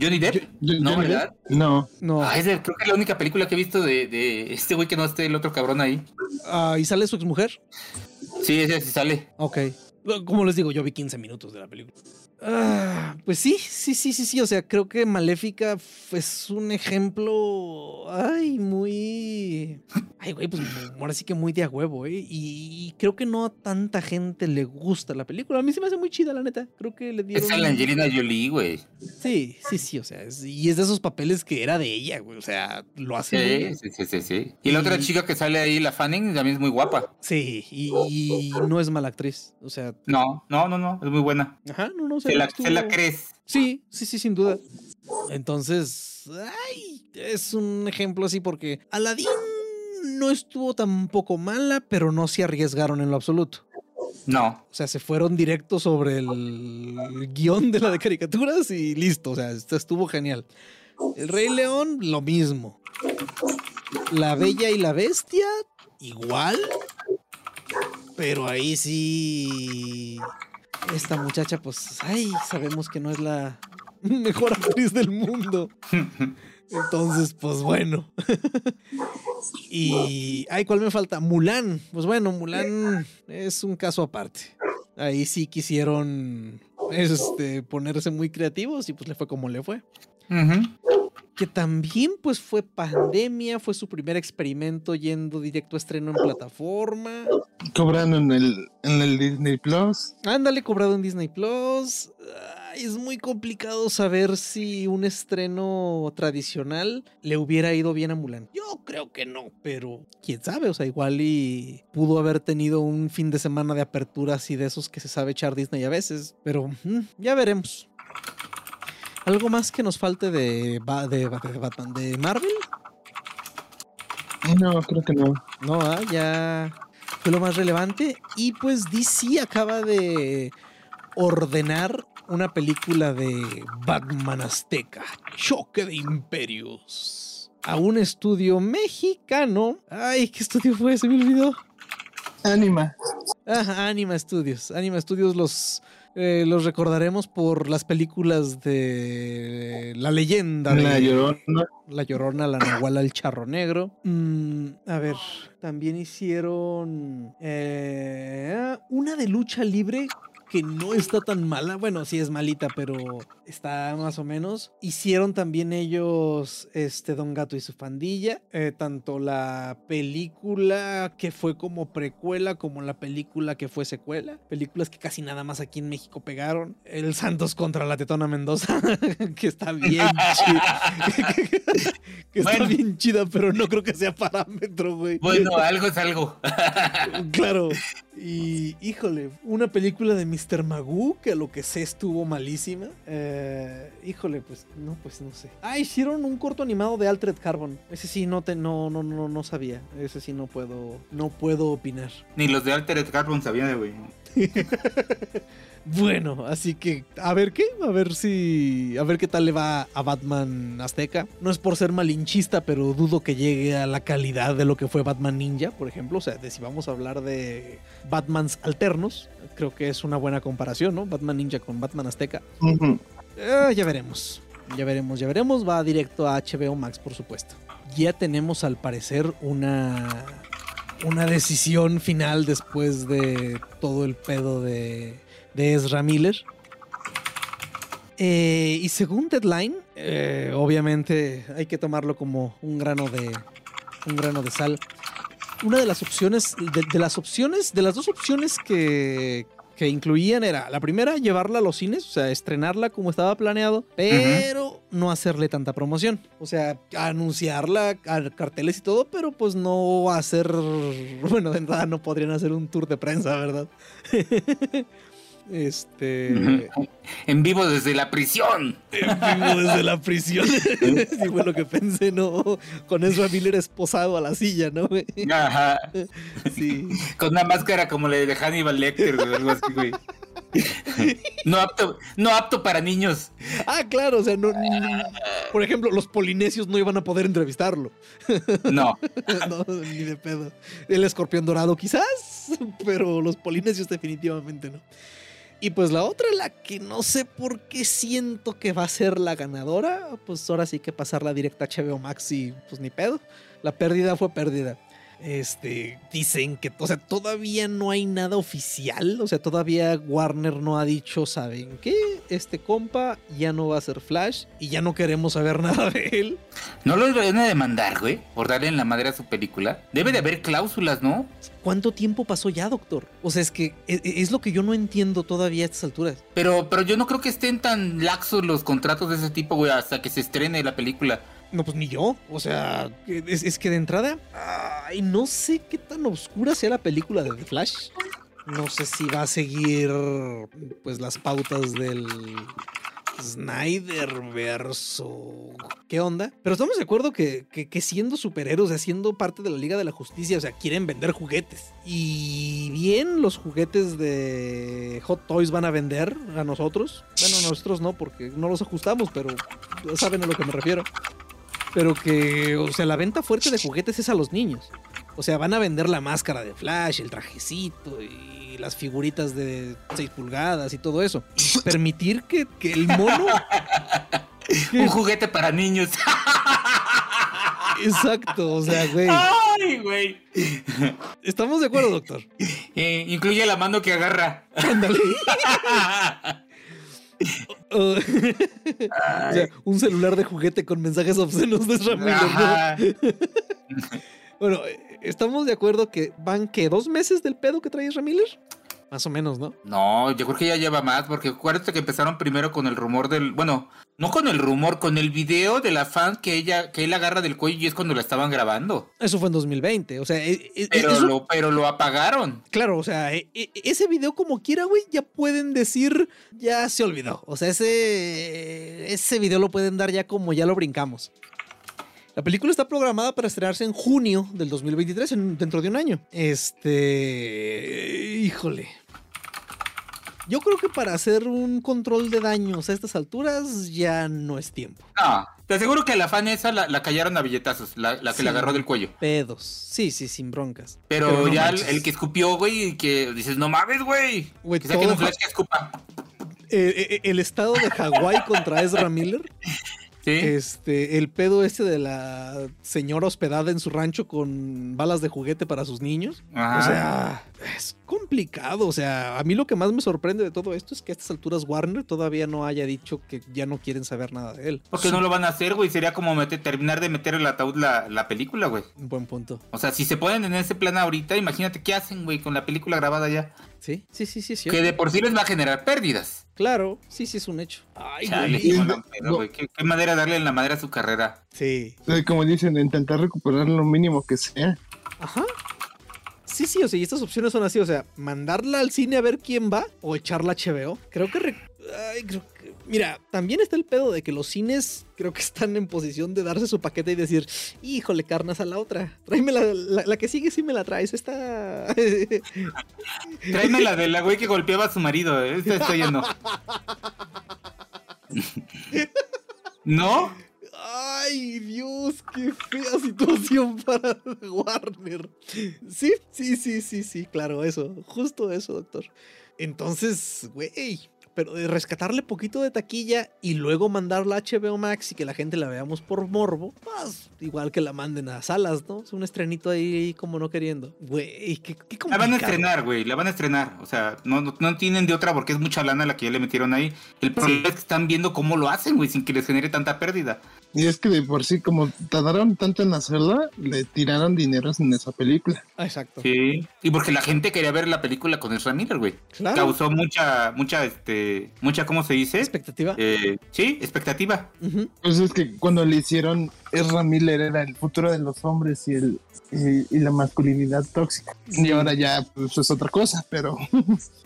Johnny Depp. Yo- no, ¿verdad? No. No. Es de- creo que es la única película que he visto de, de este güey que no esté el otro cabrón ahí. Ah, ¿Y sale su exmujer? Sí, ese sí sale. Ok. Como les digo, yo vi 15 minutos de la película. Ah, pues sí, sí, sí, sí, sí. O sea, creo que Maléfica es un ejemplo. Ay, muy. Ay, güey, pues ahora sí que muy de a huevo, ¿eh? Y creo que no a tanta gente le gusta la película. A mí se me hace muy chida, la neta. Creo que le dieron. Es la Angelina Jolie, güey. Sí, sí, sí. O sea, es- y es de esos papeles que era de ella, güey. O sea, lo hace. Sí, sí, sí, sí, sí. Y la otra chica que sale ahí, la Fanning, también es muy guapa. Sí, y, y no es mala actriz. O sea, No, no, no, no, es muy buena. ajá, no, no. o sea, Se la, estuvo- se la crees. Sí, sí, sí, sin duda. Entonces, ay, es un ejemplo así porque Aladdin no estuvo tampoco mala, pero no se arriesgaron en lo absoluto. No. O sea, se fueron directo sobre el guion de la de caricaturas y listo. O sea, esto estuvo genial. El Rey León, lo mismo. La Bella y la Bestia, igual. Pero ahí sí. Esta muchacha, pues, ay, sabemos que no es la mejor actriz del mundo. Entonces, pues bueno. y. Ay, ¿cuál me falta? Mulan. Pues bueno, Mulan es un caso aparte. Ahí sí quisieron este, ponerse muy creativos y pues le fue como le fue. Ujú. Que también pues fue pandemia, fue su primer experimento yendo directo a estreno en plataforma. Cobrando en el, en el Disney Plus. Ándale, cobrado en Disney Plus. Ay, es muy complicado saber si un estreno tradicional le hubiera ido bien a Mulan. Yo creo que no, pero quién sabe, o sea, igual y pudo haber tenido un fin de semana de apertura así de esos que se sabe echar Disney a veces, pero mm, ya veremos. ¿Algo más que nos falte de, Ba- de, Ba- de Batman? ¿De Marvel? No, creo que no. No, ah, ya fue lo más relevante. Y pues DC acaba de ordenar una película de Batman Azteca, Choque de Imperios, a un estudio mexicano. Ay, ¿qué estudio fue? Se me olvidó. Anima. Ah, Anima Studios. Anima Studios los, eh, los recordaremos por las películas de La leyenda de La Llorona. la Llorona, la Nahuala, el Charro Negro. Mm, a ver, también hicieron eh, una de lucha libre que no está tan mala. Bueno, sí es malita, pero está más o menos. Hicieron también ellos este Don Gato y su pandilla. eh, tanto la película que fue como precuela como la película que fue secuela. Películas que casi nada más aquí en México pegaron. El Santos contra la Tetona Mendoza, que está bien chida. que está Bueno. bien chida, pero no creo que sea parámetro, güey. Bueno, algo es algo. Claro. Y híjole, una película de Mr. Magoo que a lo que sé estuvo malísima. Eh, híjole, pues no, pues no sé. Ah, hicieron un corto animado de Altered Carbon. Ese sí no te, no, no, no, no sabía. Ese sí no puedo, no puedo opinar. Ni los de Altered Carbon sabían, güey. Bueno, así que a ver qué, a ver si, a ver qué tal le va a Batman Azteca. No es por ser malinchista, pero dudo que llegue a la calidad de lo que fue Batman Ninja, por ejemplo. O sea, de si vamos a hablar de Batmans alternos, creo que es una buena comparación, ¿no? Batman Ninja con Batman Azteca. Ujú. Eh, ya veremos, ya veremos, ya veremos. Va directo a HBO Max, por supuesto. Ya tenemos al parecer una una decisión final después de todo el pedo de, de Ezra Miller. Eh, y según Deadline, eh, obviamente hay que tomarlo como un grano de un grano de sal. Una de las opciones, de, de las opciones, de las dos opciones que, que incluían era la primera, llevarla a los cines, o sea, estrenarla como estaba planeado, pero no hacerle tanta promoción. O sea, anunciarla, a carteles y todo, pero pues no hacer, bueno, de entrada no podrían hacer un tour de prensa, ¿verdad? Este. En vivo desde la prisión. En vivo desde la prisión. sí, fue lo que pensé, ¿no? Con Ezra Miller esposado a la silla, ¿no? Ajá. Sí. Con una máscara como la de Hannibal Lecter, güey, algo así, güey. No apto, no apto para niños. Ah, claro, o sea, no- por ejemplo, los polinesios no iban a poder entrevistarlo. No. no, ni de pedo. El escorpión dorado quizás, pero los polinesios definitivamente no. Y pues la otra, la que no sé por qué siento que va a ser la ganadora, pues ahora sí que pasarla directa a HBO Max y pues ni pedo. La pérdida fue pérdida. Este, dicen que, o sea, todavía no hay nada oficial, o sea, todavía Warner no ha dicho, ¿saben qué? Este compa ya no va a ser Flash y ya no queremos saber nada de él. No lo van a demandar, güey, por darle en la madre a su película. Debe de haber cláusulas, ¿no? ¿Cuánto tiempo pasó ya, doctor? O sea, es que e- e- es, lo que yo no entiendo todavía a estas alturas. Pero, pero yo no creo que estén tan laxos los contratos de ese tipo, güey, hasta que se estrene la película. No, pues ni yo. O sea, es, que de entrada, ay, no sé qué tan oscura sea la película de The Flash. No sé si va a seguir, pues, las pautas del Snyder verso. ¿Qué onda? Pero estamos de acuerdo que, que, siendo superhéroes, o sea, siendo parte de la Liga de la Justicia, o sea, quieren vender juguetes. Y bien, los juguetes de Hot Toys van a vender a nosotros. Bueno, a nosotros no, porque no los ajustamos, pero saben a lo que me refiero. Pero que, o sea, la venta fuerte de juguetes es a los niños. O sea, van a vender la máscara de Flash, el trajecito y las figuritas de 6 pulgadas y todo eso. Permitir que, que el mono... Un juguete para niños. Exacto, o sea, güey. Ay, güey. ¿Estamos de acuerdo, doctor? Eh, incluye la mano que agarra. Ándale. O sea, un celular de juguete con mensajes obscenos de Miller, ¿no? Bueno, estamos de acuerdo que van que dos meses del pedo que trae Miller. Más o menos, ¿no? No, yo creo que ya lleva más, porque acuérdate que empezaron primero con el rumor del. Bueno, no con el rumor, con el video de la fan que ella, que él agarra del cuello y es cuando la estaban grabando. Eso fue en 2020. O sea, e- e- Pero, eso- lo, pero lo apagaron. claro, o sea, e- e- ese video como quiera, güey, ya pueden decir, ya se olvidó. O sea, ese, ese video lo pueden dar ya como ya lo brincamos. La película está programada para estrenarse en junio del 2023, en- dentro de un año. Este... Híjole. Yo creo que para hacer un control de daños a estas alturas ya no es tiempo. No, te aseguro que la fan esa la, la callaron a billetazos, la, la que Sí. le agarró del cuello. Pedos. Sí, sí, sin broncas. Pero, no ya el, que escupió, güey, y que dices, no mames, güey. Güey, Que todo- un flash que escupa. Eh, eh, el estado de Hawái contra Ezra Miller. Sí. Este, el pedo este de la señora hospedada en su rancho con balas de juguete para sus niños. Ajá. O sea, es complicado. O sea, a mí lo que más me sorprende de todo esto es que a estas alturas Warner todavía no haya dicho que ya no quieren saber nada de él. Porque no lo van a hacer, güey. Sería como meter- terminar de meter el ataúd la, la película, güey. Un buen punto. O sea, si se ponen en ese plan ahorita, imagínate qué hacen, güey, con la película grabada ya. Sí, sí, sí, sí. sí. Que de por sí les va a generar pérdidas. Claro, sí, sí es un hecho. Ay, Chale, güey. qué güey. Qué, qué manera darle en la madera a su carrera. Sí. Como dicen, intentar recuperar lo mínimo que sea. Ajá. Sí, sí, o sea, y estas opciones son así, o sea, mandarla al cine a ver quién va o echarla a HBO. Creo que... re- Ay, creo que... Mira, también está el pedo de que los cines creo que están en posición de darse su paquete y decir, híjole, carnas a la otra. Tráeme la, la, la que sigue si me la traes. Esta... Tráeme la de la güey que golpeaba a su marido. eh. Esta estoy yendo. ¿No? Ay, Dios, qué fea situación para Warner. Sí, sí, sí, sí, sí, claro, eso, justo eso, doctor. Entonces, güey, pero de rescatarle poquito de taquilla y luego mandarla a HBO Max y que la gente la veamos por morbo, pues igual que la manden a salas, ¿no? Es un estrenito ahí como no queriendo. Güey, qué, qué La van a estrenar, güey. La van a estrenar. O sea, no, no, no tienen de otra porque es mucha lana la que ya le metieron ahí. El problema es que están viendo cómo lo hacen, güey, sin que les genere tanta pérdida. Y es que de por sí, como tardaron tanto en hacerla, le tiraron dinero en esa película. Ah, exacto. Sí. Y porque la gente quería ver la película con Ezra Miller, güey. Claro. Causó mucha, mucha, este, mucha, ¿cómo se dice? Expectativa. Eh, sí, expectativa. Ujú. Pues es que cuando le hicieron, Ezra Miller era el futuro de los hombres y, el, y, y la masculinidad tóxica. Y ahora ya pues, es otra cosa, pero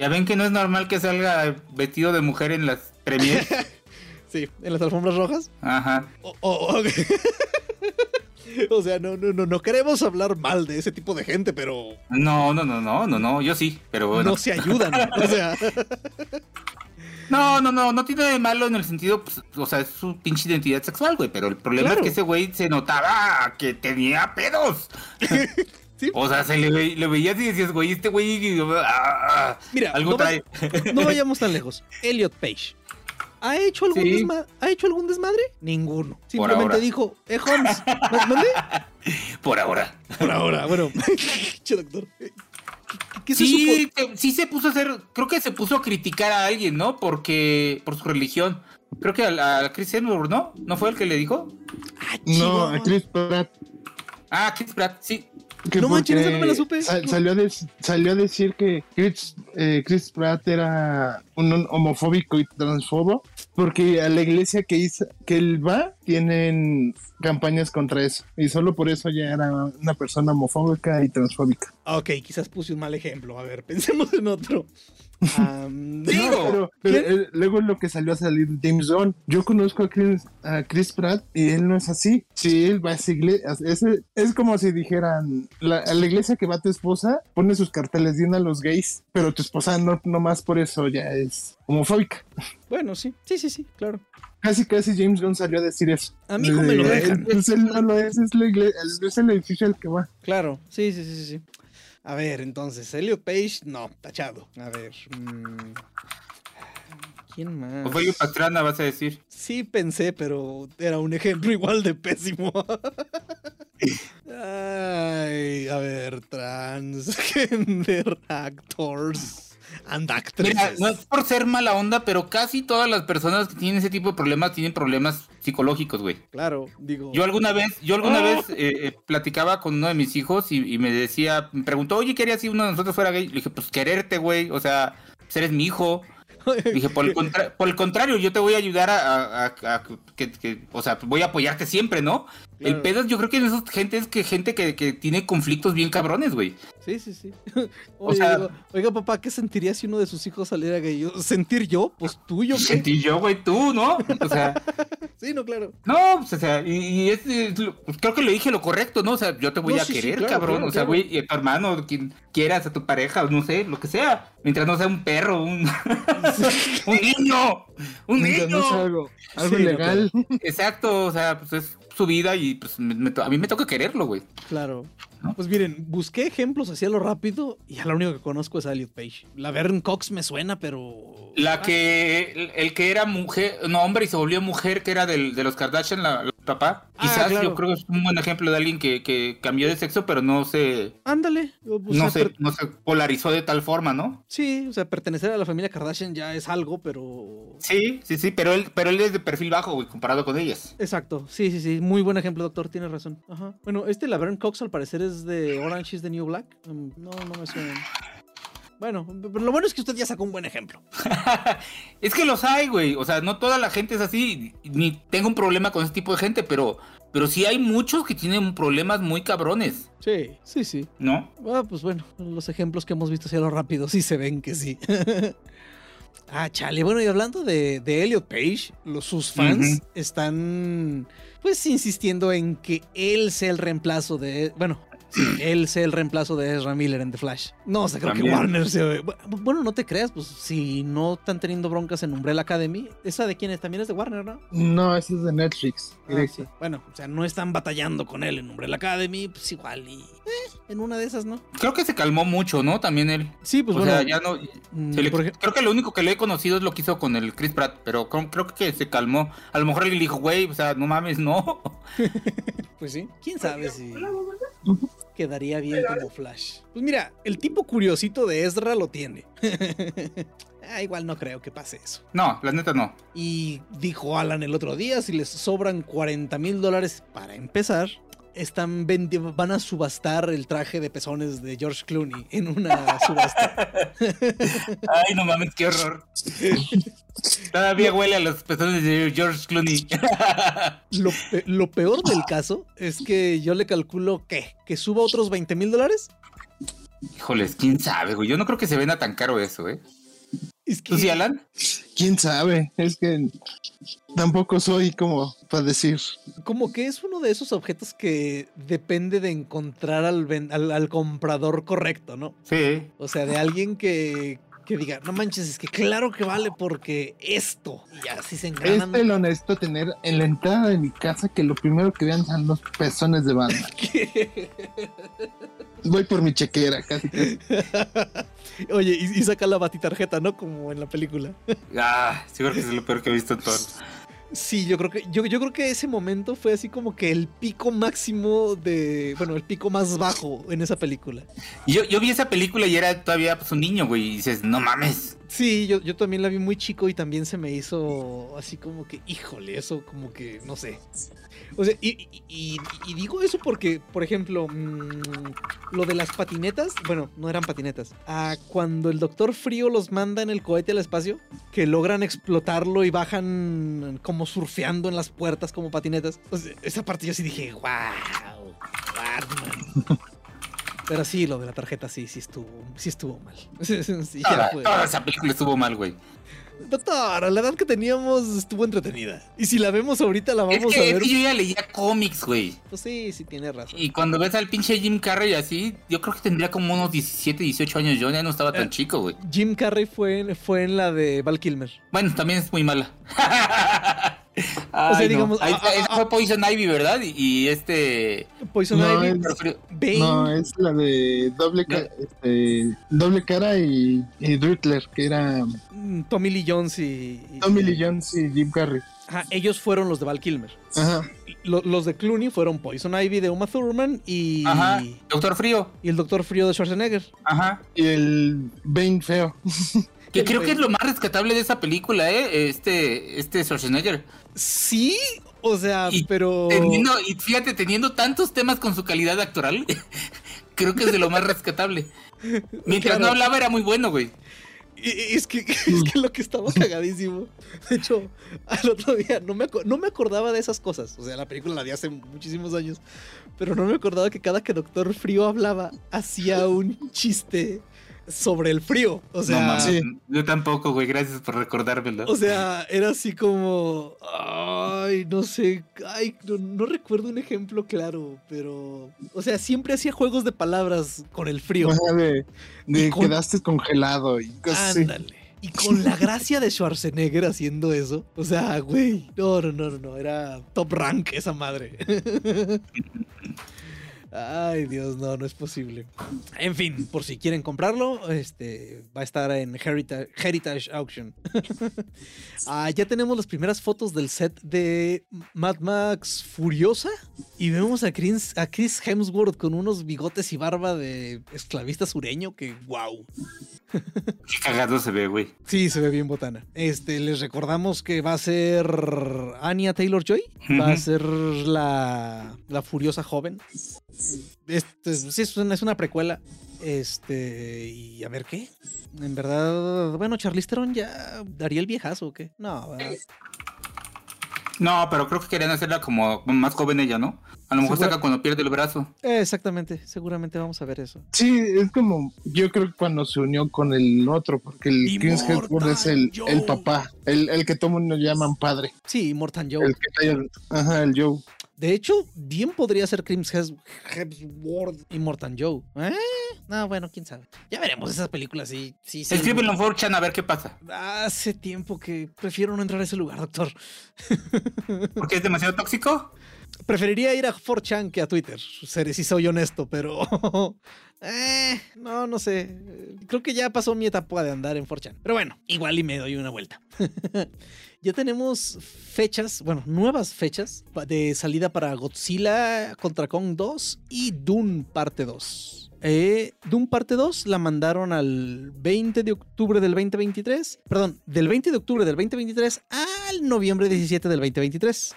Ya ven que no es normal que salga vestido de mujer en las premiers. Sí, en las alfombras rojas. Ajá. O, o- o- o sea, no, no, no, no queremos hablar mal de ese tipo de gente, pero No, no, no, no, no, no, yo sí, pero bueno. no se ayudan. O sea, No, no, no, no tiene de malo en el sentido, pues, o sea, es su pinche identidad sexual, güey, pero el problema Claro. es que ese güey se notaba que tenía pedos. Sí. O sea, se le, ve- le veías y decías, güey, este güey, ah, mira, algo no, va- trae. no vayamos tan lejos. Elliot Page. ¿Ha hecho algún, Sí. desma- ¿Ha hecho algún desmadre? Ninguno. Simplemente dijo, eh, Holmes, ¿ma- ¿mande? Por ahora. Por ahora, bueno. che, doctor. ¿Qué, qué se Sí, sí se puso a hacer, creo que se puso a criticar a alguien, ¿no? Porque, por su religión. Creo que a, a Chris Hemsworth, ¿no? ¿No fue el que le dijo? Ah, No, a Chris Pratt. Ah, Chris Pratt, sí. Que No manches, esa no me la supe. sal- salió, salió a decir que Chris, eh, Chris Pratt era un hom- homofóbico y transfobo porque a la iglesia que, hizo, que él va tienen campañas contra eso y solo por eso ya era una persona homofóbica y transfóbica. Ah, Ok, quizás puse un mal ejemplo. A ver, pensemos en otro. Digo, No, pero, luego lo que salió a salir James Gunn. Yo conozco a Chris, a Chris Pratt y él no es así. Si él va a esa iglesia, es, es como si dijeran, la, a la iglesia que va tu esposa, pone sus carteles de a los gays, pero tu esposa no, no más por eso ya es homofóbica. bueno, sí, sí, sí, sí, claro. Casi, casi James Gunn salió a decir eso. A mí me lo dejan. Pues él no lo es, es, la igle- es el edificio al que va. Claro, sí, sí, sí, sí. A ver, entonces, Elliot Page, no, tachado. A ver. mm, ¿Quién más? Ofelio Pastrana, vas a decir. Sí pensé, pero era un ejemplo igual de pésimo. Ay, a ver, transgender actors Mira, no es por ser mala onda, pero casi todas las personas que tienen ese tipo de problemas tienen problemas psicológicos, güey. Claro, digo. Yo alguna vez, yo alguna Ah. vez eh, eh, platicaba con uno de mis hijos y, y me decía, me preguntó, oye, ¿qué harías si uno de nosotros fuera gay? Le dije, pues quererte, güey, o sea, pues eres mi hijo. Dije, por el, contra- por el contrario, yo te voy a ayudar a, a- a- a que, que- o sea, voy a apoyarte siempre, ¿no? Claro. El pedo, yo creo que en esos gente es que gente que, que tiene conflictos bien cabrones, güey. Sí, sí, sí. Oye, sea- digo, oiga, papá, ¿qué sentiría si uno de sus hijos saliera gay? Yo, ¿Sentir yo? Pues tuyo, ¿qué? Sentí yo, güey, tú, ¿no? O sea, Sí, no, claro. no, pues, o sea, y, es, pues, creo que le dije lo correcto, ¿no? O sea, yo te voy No, a sí, sí, querer, claro, cabrón. claro, o sea, güey, y a tu hermano, quien quieras, a tu pareja, no sé, lo que sea. Mientras no sea un perro, un, un niño, un Mientras no sea niño. algo, algo Sí, no, legal. Exacto, o sea, pues es su vida y pues me- me a mí me toca quererlo, güey. Claro. ¿No? Pues miren, busqué ejemplos así a lo rápido y a lo único que conozco es a Elliot Page. La Vern Cox me suena, pero. La que, el, el que era mujer, no hombre y se volvió mujer, que era del, de los Kardashian, la, la papá. Ah, Quizás claro. yo creo que es un buen ejemplo de alguien que, que cambió de sexo, pero no se, Ándale. o no se, no se polarizó de tal forma, ¿no? Sí, o sea, pertenecer a la familia Kardashian ya es algo, pero. Sí, sí, sí, pero él, pero él es de perfil bajo, güey, comparado con ellas. Exacto, sí, sí, sí. Muy buen ejemplo, doctor, tienes razón. Ajá. Bueno, este Laverne Cox al parecer es de Orange is the New Black. Mm, no, no me suena. Bueno, pero lo bueno es que usted ya sacó un buen ejemplo. es que los hay, güey. O sea, no toda la gente es así. Ni tengo un problema con ese tipo de gente, pero, pero sí hay muchos que tienen problemas muy cabrones, Sí, sí, sí. ¿no? Ah, pues bueno, los ejemplos que hemos visto así a lo rápido sí se ven que sí. ah, chale. Bueno, y hablando de, de Elliot Page, los, sus fans están pues insistiendo en que él sea el reemplazo de... Bueno, él sea el reemplazo de Ezra Miller en The Flash. No, o sea, creo que. Warner se... Bueno, no te creas, pues si no están teniendo broncas en Umbrella Academy, esa de quién es, también es de Warner, ¿no? No, ese es de Netflix. Ah, sí. Bueno, o sea, no están batallando con él en Umbrella Academy, pues igual y... eh, en una de esas, ¿no? Creo que se calmó mucho, ¿no? También él. Sí, pues o bueno. sea, ya no. mm, se le- creo que lo único que le he conocido es lo que hizo con el Chris Pratt, pero creo, creo que se calmó. A lo mejor le dijo, güey, o sea, no mames, no. Pues sí. ¿Quién sabe si quedaría bien como Flash? Pues mira, el tipo curiosito de Ezra lo tiene. ah, igual no creo que pase eso. No, la neta no. Y dijo Alan el otro día, si les sobran 40 mil dólares para empezar, están vendi- van a subastar el traje de pezones de George Clooney en una subasta. Ay, no mames, qué horror. Todavía huele a los pezones de George Clooney. Lo, pe- lo peor del caso es que yo le calculo que, que suba otros 20 mil dólares Híjoles, quién sabe, güey. Yo no creo que se venda tan caro eso, ¿eh? ¿Tú sí, Alan? ¿Quién sabe? Es que tampoco soy como para decir. Como que es uno de esos objetos que depende de encontrar al, al, al comprador correcto, ¿no? Sí. O sea, de alguien que, que diga, no manches, es que claro que vale porque esto. Y así se enganan. Es el honesto tener en la entrada de mi casa que lo primero que vean son los pezones de banda. Voy por mi chequera, casi. Oye, y, saca la batitarjeta, ¿no? Como en la película. Ah, seguro que es lo peor que he visto en todo. Sí, yo creo que yo, yo creo que ese momento fue así como que el pico máximo de, bueno, el pico más bajo en esa película. Yo, yo vi esa película y era todavía pues, un niño, güey, y dices, no mames. Sí, yo, yo también la vi muy chico y también se me hizo así como que, híjole, eso como que, no sé. O sea, y, digo eso porque, por ejemplo, mmm, lo de las patinetas, bueno, no eran patinetas. Ah, cuando el Doctor Frío los manda en el cohete al espacio, que logran explotarlo y bajan como surfeando en las puertas como patinetas. Esa parte yo sí dije, wow, Batman. Pero sí, lo de la tarjeta sí, sí estuvo, sí estuvo mal. sí, toda, toda esa película estuvo mal, güey. Doctor, a la edad que teníamos estuvo entretenida. Y si la vemos ahorita, la vamos es que, a ver. Es que yo ya leía cómics, güey. Pues sí, sí, tiene razón. Y cuando ves al pinche Jim Carrey así, yo creo que tendría como unos 17, 18 años. Yo ya no estaba tan eh, chico, güey. Jim Carrey fue, fue en la de Val Kilmer. Bueno, también es muy mala. Ay, o sea, digamos. No. Esa ah, fue Poison Ivy, ¿verdad? Y, este. Poison no, Ivy. Es, no, es la de doble, ca este, doble cara y, y Drittler, que era. Mm, Tommy Lee Jones y. Tommy Lee Jones y Jim Carrey. Ajá, ellos fueron los de Val Kilmer. Ajá. Los, los de Clooney fueron Poison Ivy de Uma Thurman y. Ajá. Doctor Frío. Y el Doctor Frío de Schwarzenegger. Ajá. Y el Bane Feo. Que creo que es lo más rescatable de esa película, ¿eh? Este, este Schwarzenegger. Sí, o sea, y pero. Teniendo, y fíjate, teniendo tantos temas con su calidad actoral, creo que es de lo más rescatable. Mientras claro. no hablaba era muy bueno, güey. Es que, es que lo que estaba cagadísimo. De hecho, al otro día no me, no me acordaba de esas cosas. O sea, la película la vi hace muchísimos años. Pero no me acordaba que cada que Doctor Frío hablaba, hacía un chiste sobre el frío. O sea, no, sí. yo tampoco, güey. Gracias por recordármelo. O sea, era así como. Ay, no sé. Ay, no, no, recuerdo un ejemplo claro, pero. O sea, siempre hacía juegos de palabras con el frío. O sea, de, de con... quedaste congelado y cosas Ándale. Y con la gracia de Schwarzenegger haciendo eso. O sea, güey. No, no, no, no. Era top rank esa madre. Ay, Dios, no, no es posible. En fin, por si quieren comprarlo, este va a estar en Heritage, Heritage Auction. ah, ya tenemos las primeras fotos del set de Mad Max Furiosa y vemos a Chris, a Chris Hemsworth con unos bigotes y barba de esclavista sureño que wow. Qué cagado se ve, güey. Sí, se ve bien botana. Este, les recordamos que va a ser Anya Taylor Joy. Uh -huh. Va a ser la, la furiosa joven. Este, sí, es una, es una precuela. Este, y a ver qué. En verdad, bueno, Charlize Theron ya daría el viejazo o qué. No, ¿verdad? No, pero creo que querían hacerla como más joven ella, ¿no? A lo mejor saca cuando pierde el brazo. Exactamente, seguramente vamos a ver eso. Sí, es como, yo creo que cuando se unió con el otro, porque el Chris Hemsworth es el, el, papá, el, el que todo mundo llaman padre. Sí, Mortan Joe. El que el, ajá, el Joe. De hecho, bien podría ser Chris Hemsworth y Mortan Joe. ¿Eh? No, bueno, quién sabe. Ya veremos esas películas y sí, sí. Escríbelo en 4chan a ver qué pasa. Hace tiempo que prefiero no entrar a ese lugar, doctor. ¿Porque es demasiado tóxico? Preferiría ir a 4chan que a Twitter, si soy honesto, pero. eh, no, no sé. Creo que ya pasó mi etapa de andar en 4chan. Pero bueno, igual y me doy una vuelta. ya tenemos fechas, bueno, nuevas fechas de salida para Godzilla contra Kong 2 y Dune parte 2. Eh, Doom parte 2 la mandaron al 20 de octubre del 2023. Perdón, del 20 de octubre del 2023 al noviembre 17 del 2023.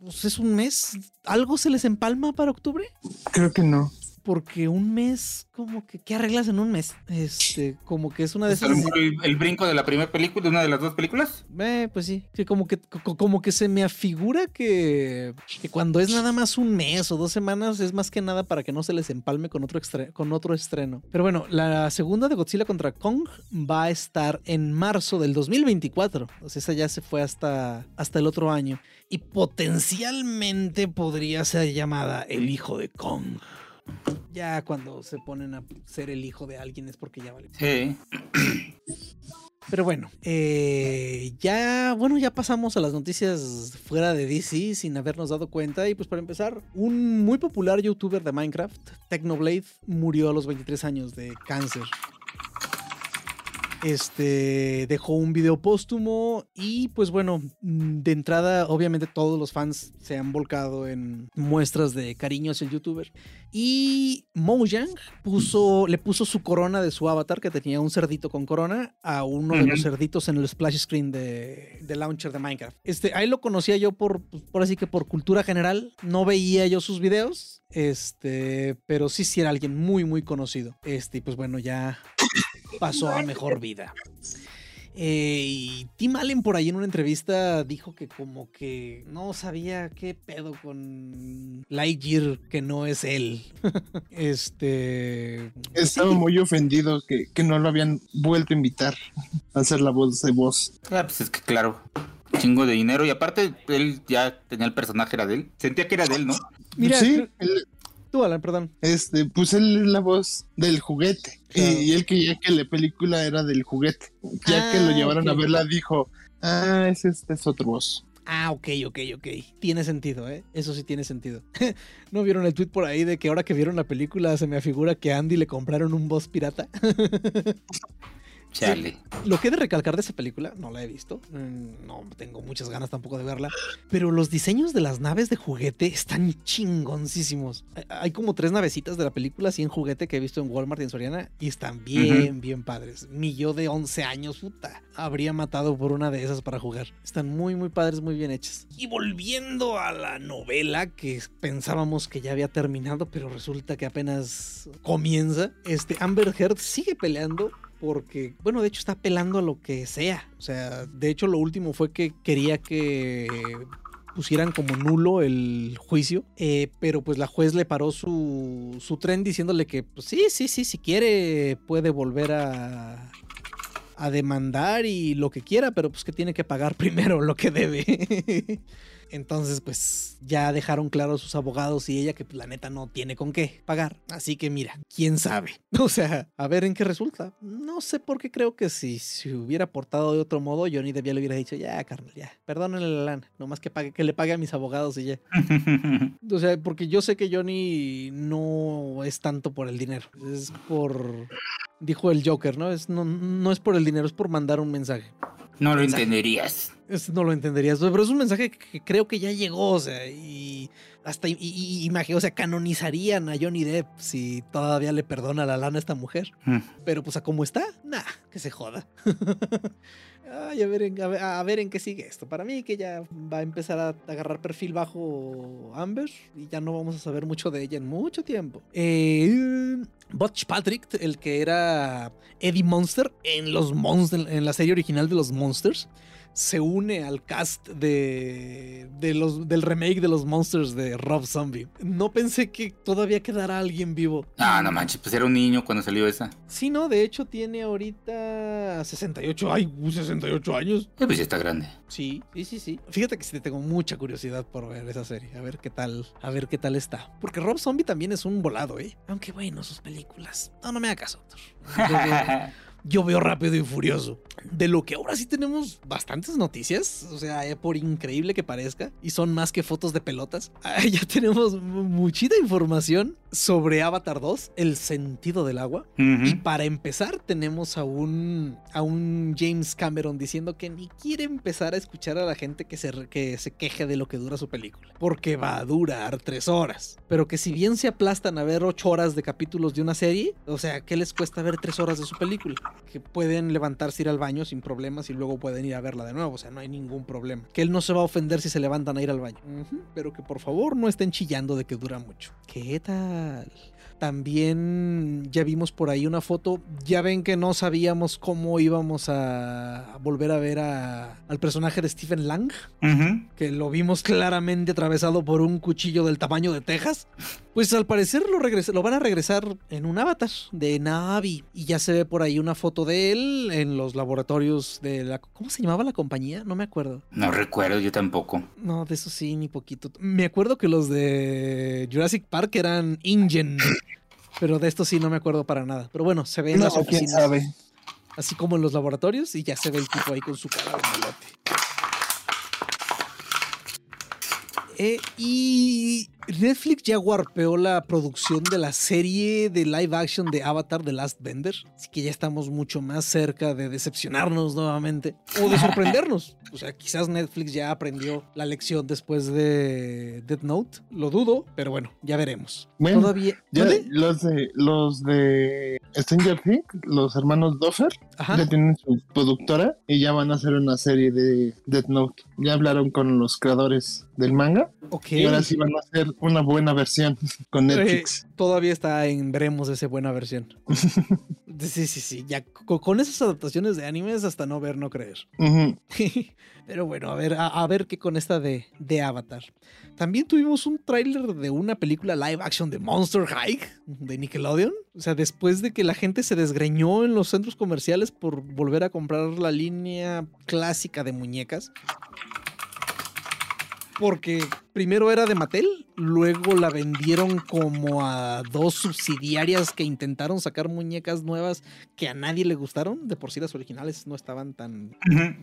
Pues es un mes. ¿Algo se les empalma para octubre? Creo que no. Porque un mes, como que, ¿qué arreglas en un mes? Este, como que es una de ¿Es a esas. el, el brinco de la primera película, de una de las dos películas? Eh, pues sí, que como que, co- como que se me afigura que, que cuando es nada más un mes o dos semanas es más que nada para que no se les empalme con otro, extre- con otro estreno. Pero bueno, la segunda de Godzilla contra Kong va a estar en marzo del 2024. O sea, esa ya se fue hasta, hasta el otro año. Y potencialmente podría ser llamada El Hijo de Kong. Ya cuando se ponen a ser el hijo de alguien es porque ya vale. Sí. Pero bueno, eh, ya, bueno, ya pasamos a las noticias fuera de DC sin habernos dado cuenta. Y pues para empezar, un muy popular youtuber de Minecraft, Technoblade, murió a los 23 años de cáncer. Este dejó un video póstumo y pues bueno, mm, de entrada obviamente todos los fans se han volcado en muestras de cariño hacia el youtuber. Y Mojang puso, le puso su corona de su avatar, que tenía un cerdito con corona, a uno de los cerditos en el splash screen de, de launcher de Minecraft. Este, ahí lo conocía yo por, por así que por cultura general. No veía yo sus videos, este, pero sí, sí era alguien muy, muy conocido. Este, y pues bueno, ya pasó a mejor vida. Eh, y Tim Allen por ahí en una entrevista dijo que como que no sabía qué pedo con Lightyear que no es él. este... Estaba sí. muy ofendido que, que no lo habían vuelto a invitar a hacer la voz de voz. Ah, pues es que claro, chingo de dinero. Y aparte, él ya tenía el personaje, era de él. Sentía que era de él, ¿no? Mira, sí, él- tú Alan, perdón. este, pues él es la voz del juguete. Claro. Y, él quería que la película era del juguete. Ya que Ah, lo llevaron ok. a verla, dijo, ah, ese este es otro voz. Ah, ok, ok, ok. Tiene sentido, ¿eh? Eso sí tiene sentido. ¿No vieron el tweet por ahí de que ahora que vieron la película se me afigura que a Andy le compraron un boss pirata? Chale. Lo que he de recalcar de esa película, no la he visto, mm, no tengo muchas ganas tampoco de verla, pero los diseños de las naves de juguete están chingoncísimos. Hay- Hay como tres navecitas de la película así en juguete que he visto en Walmart y en Soriana y están bien, bien padres. Mi yo de 11 años, puta, habría matado por una de esas para jugar. Están muy, muy padres, muy bien hechas. Y volviendo a la novela que pensábamos que ya había terminado, pero resulta que apenas comienza, este Amber Heard sigue peleando porque, bueno, de hecho está apelando a lo que sea. O sea, de hecho lo último fue que quería que pusieran como nulo el juicio, eh, pero pues la juez le paró su, su tren diciéndole que pues, sí, sí, sí, si quiere puede volver a, a demandar y lo que quiera, pero pues que tiene que pagar primero lo que debe. Entonces, pues ya dejaron claro sus abogados y ella que pues, la neta no tiene con qué pagar. Así que mira, quién sabe. O sea, a ver en qué resulta. No sé por qué creo que si se hubiera portado de otro modo, Johnny Depp ya le hubiera dicho, ya, carnal, ya, perdónenle la lana, nomás que pague, que le pague a mis abogados y ya. O sea, porque yo sé que Johnny no es tanto por el dinero, es por, dijo el Joker, ¿no? Es, no, no es por el dinero, es por mandar un mensaje. no lo entenderías. No lo entenderías, pero es un mensaje que creo que ya llegó, o sea, y hasta y, y- y imagi- o sea, canonizarían a Johnny Depp si todavía le perdona la lana a esta mujer. Mm. Pero pues a cómo está, nah, que se joda. Ay, a ver, en, a, ver, a ver en qué sigue esto. Para mí que ya va a empezar a agarrar perfil bajo Amber y ya no vamos a saber mucho de ella en mucho tiempo. Eh, Butch Patrick, el que era Eddie Monster en, los Monst- en la serie original de los Monsters, se une al cast de, de los, del remake de los Monsters de Rob Zombie. No pensé que todavía quedara alguien vivo. Ah, no manches, pues era un niño cuando salió esa. Sí, no, de hecho tiene ahorita 68, ay, uh, 68 años. Eh, pues ya está grande. Sí, sí, sí, sí. Fíjate que sí te tengo mucha curiosidad por ver esa serie, a ver qué tal, a ver qué tal está. Porque Rob Zombie también es un volado, ¿eh? Aunque bueno, sus películas. No, no me hagas Thor. Yo veo- rápido y furioso. De lo que ahora sí tenemos bastantes noticias, o sea, eh, por increíble que parezca, y son más que fotos de pelotas, ah, ya tenemos muchita información sobre Avatar 2, el sentido del agua. Y para empezar, tenemos a un, a un James Cameron diciendo que ni quiere empezar a escuchar a la gente que se, que se queje de lo que dura su película. Porque va a durar tres horas. Pero que si bien se aplastan a ver ocho horas de capítulos de una serie, o sea, ¿qué les cuesta ver tres horas de su película? Que pueden levantarse, ir al baño sin problemas y luego pueden ir a verla de nuevo. O sea, no hay ningún problema. Que él no se va a ofender si se levantan a ir al baño. Pero que por favor no estén chillando de que dura mucho. ¿Qué tal? También ya vimos por ahí una foto. Ya ven que no sabíamos cómo íbamos a volver a ver a- al personaje de Stephen Lang que lo vimos claramente atravesado por un cuchillo del tamaño de Texas, pues al parecer lo, regresa- lo van a regresar en un avatar de Navi. Y ya se ve por ahí una foto de él en los laboratorios de la... ¿Cómo se llamaba la compañía? No me acuerdo. No recuerdo, yo tampoco. No, de eso sí, ni poquito. Me acuerdo que los de Jurassic Park eran InGen. Pero de esto sí no me acuerdo para nada. Pero bueno, se ve en No, las quién oficinas. sabe. Así como en los laboratorios y ya se ve el tipo ahí con su cara de malote. Eh, y Netflix ya warpeó la producción de la serie de live action de Avatar The Last Bender. Así que ya estamos mucho más cerca de decepcionarnos nuevamente o de sorprendernos. O sea, quizás Netflix ya aprendió la lección después de Death Note. Lo dudo, pero bueno, ya veremos. Bueno, Todavía. Ya los de los de Stranger Things, los hermanos Doffer, Ajá. ya tienen su productora y ya van a hacer una serie de Death Note. Ya hablaron con los creadores del manga Ok. y ahora sí van a hacer una buena versión con Netflix. Eh, todavía está en veremos esa buena versión. Sí, sí, sí. Ya co- con, esas adaptaciones de animes hasta no ver, no creer. Pero bueno, a ver, a, a ver qué con esta de, de Avatar. También tuvimos un tráiler de una película live action de Monster High de Nickelodeon. O sea, después de que la gente se desgreñó en los centros comerciales por volver a comprar la línea clásica de muñecas. Porque primero era de Mattel, luego la vendieron como a dos subsidiarias que intentaron sacar muñecas nuevas que a nadie le gustaron. De por sí las originales no estaban tan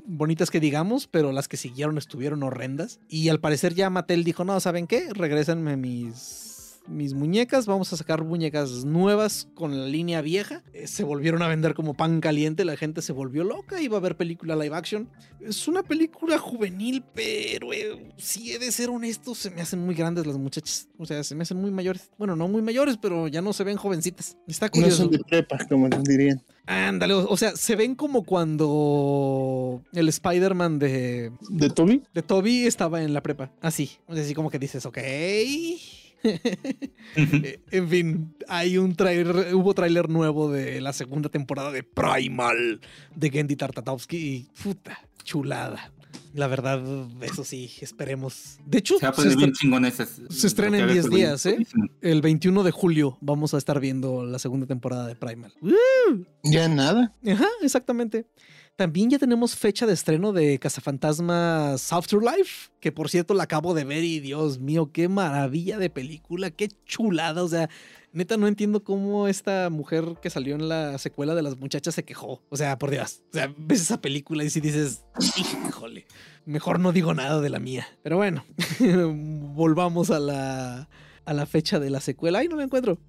bonitas que digamos, pero las que siguieron estuvieron horrendas. Y al parecer ya Mattel dijo, no, ¿saben qué? Regrésenme mis, mis muñecas, vamos a sacar muñecas nuevas con la línea vieja. Eh, se volvieron a vender como pan caliente, la gente se volvió loca, iba a ver película live action. Es una película juvenil, pero eh, si he de ser honesto, se me hacen muy grandes las muchachas. O sea, se me hacen muy mayores. Bueno, no muy mayores, pero ya no se ven jovencitas. Está No curioso. son de prepa, como dirían. Ándale, o sea, se ven como cuando el Spider-Man de, ¿De Toby? de Toby estaba en la prepa. Así. Así como que dices, ok. Eh, en fin, hay un trailer, hubo tráiler nuevo de la segunda temporada de Primal de Gendy Tartatovsky y puta, chulada. La verdad, eso sí, esperemos. De hecho, Se se bien se estrena en 10 días, ¿eh? el 21 de julio vamos a estar viendo la segunda temporada de Primal. Ya nada. Ajá, exactamente. También ya tenemos fecha de estreno de Cazafantasmas Afterlife, que por cierto la acabo de ver y Dios mío, qué maravilla de película, qué chulada, o sea, neta no entiendo cómo esta mujer que salió en la secuela de las muchachas se quejó, o sea, por Dios, o sea, ves esa película y si dices, híjole, mejor no digo nada de la mía, pero bueno, volvamos a la, a la fecha de la secuela, ay, no la encuentro.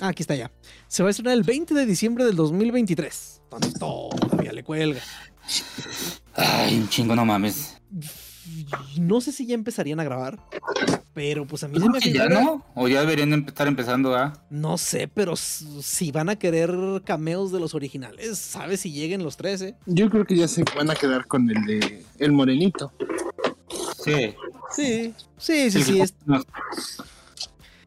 Ah, aquí está ya. Se va a estrenar el 20 de diciembre del 2023. Donde todavía le cuelga. Ay, un chingo, no mames. No sé si ya empezarían a grabar. Pero pues a mí se me Sí, ya figura. no? O ya deberían estar empezando a. No sé, pero si van a querer cameos de los originales, ¿sabes si lleguen los tres, eh? Yo creo que ya se van a quedar con el de el morenito. Sí. Sí, sí, sí, sí. es-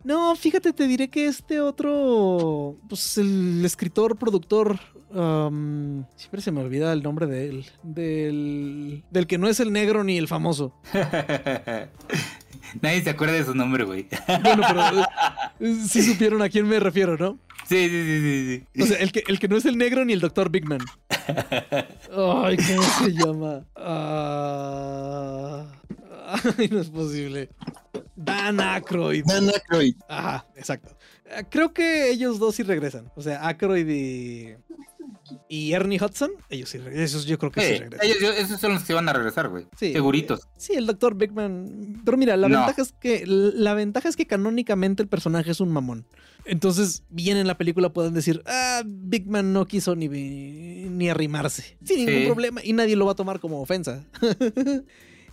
No, fíjate, te diré que este otro, pues el escritor, productor, am, siempre se me olvida el nombre de él, del, del que no es el negro ni el famoso. Nadie se acuerda de su nombre, güey. Bueno, pero eh, sí supieron a quién me refiero, ¿no? Sí, sí, sí, sí. sí. O sea, el que, el que no es el negro ni el doctor Big Man. Ay, ¿cómo se llama? Ah, ay, no es posible. Dan Aykroyd. Dan Aykroyd. Ajá, exacto. Eh, Creo que ellos dos sí regresan. O sea, Aykroyd y, y Ernie Hudson, ellos sí regresan. Esos yo creo que sí, Sí, regresan. ellos, esos son los que van a regresar, güey. Sí. Seguritos. Sí, el Dr. Bigman. Pero mira, la No. ventaja es que la ventaja es que canónicamente el personaje es un mamón. Entonces, bien en la película pueden decir, ah, Big Man no quiso ni, ni arrimarse. Sin ningún Sí. problema. Y nadie lo va a tomar como ofensa.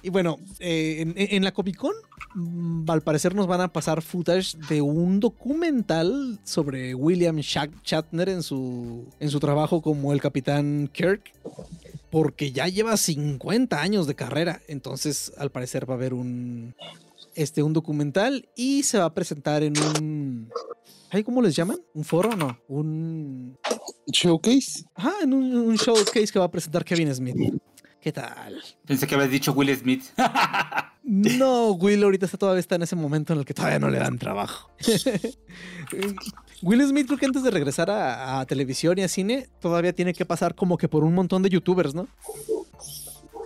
Y bueno, eh, en, en la Comic Con, mm, al parecer nos van a pasar footage de un documental sobre William Shat- Shatner en su, en su trabajo como el Capitán Kirk. Porque ya lleva 50 años de carrera. Entonces, al parecer, va a haber un, este, un documental y se va a presentar en un. ¿ay, ¿Cómo les llaman? ¿Un foro? No. Un. Showcase. Ajá, en un, un showcase que va a presentar Kevin Smith. ¿Qué tal? Pensé que habías dicho Will Smith. No, Will ahorita está, todavía está en ese momento en el que todavía no le dan trabajo. Will Smith creo que antes de regresar a, a televisión y a cine todavía tiene que pasar como que por un montón de youtubers, ¿no?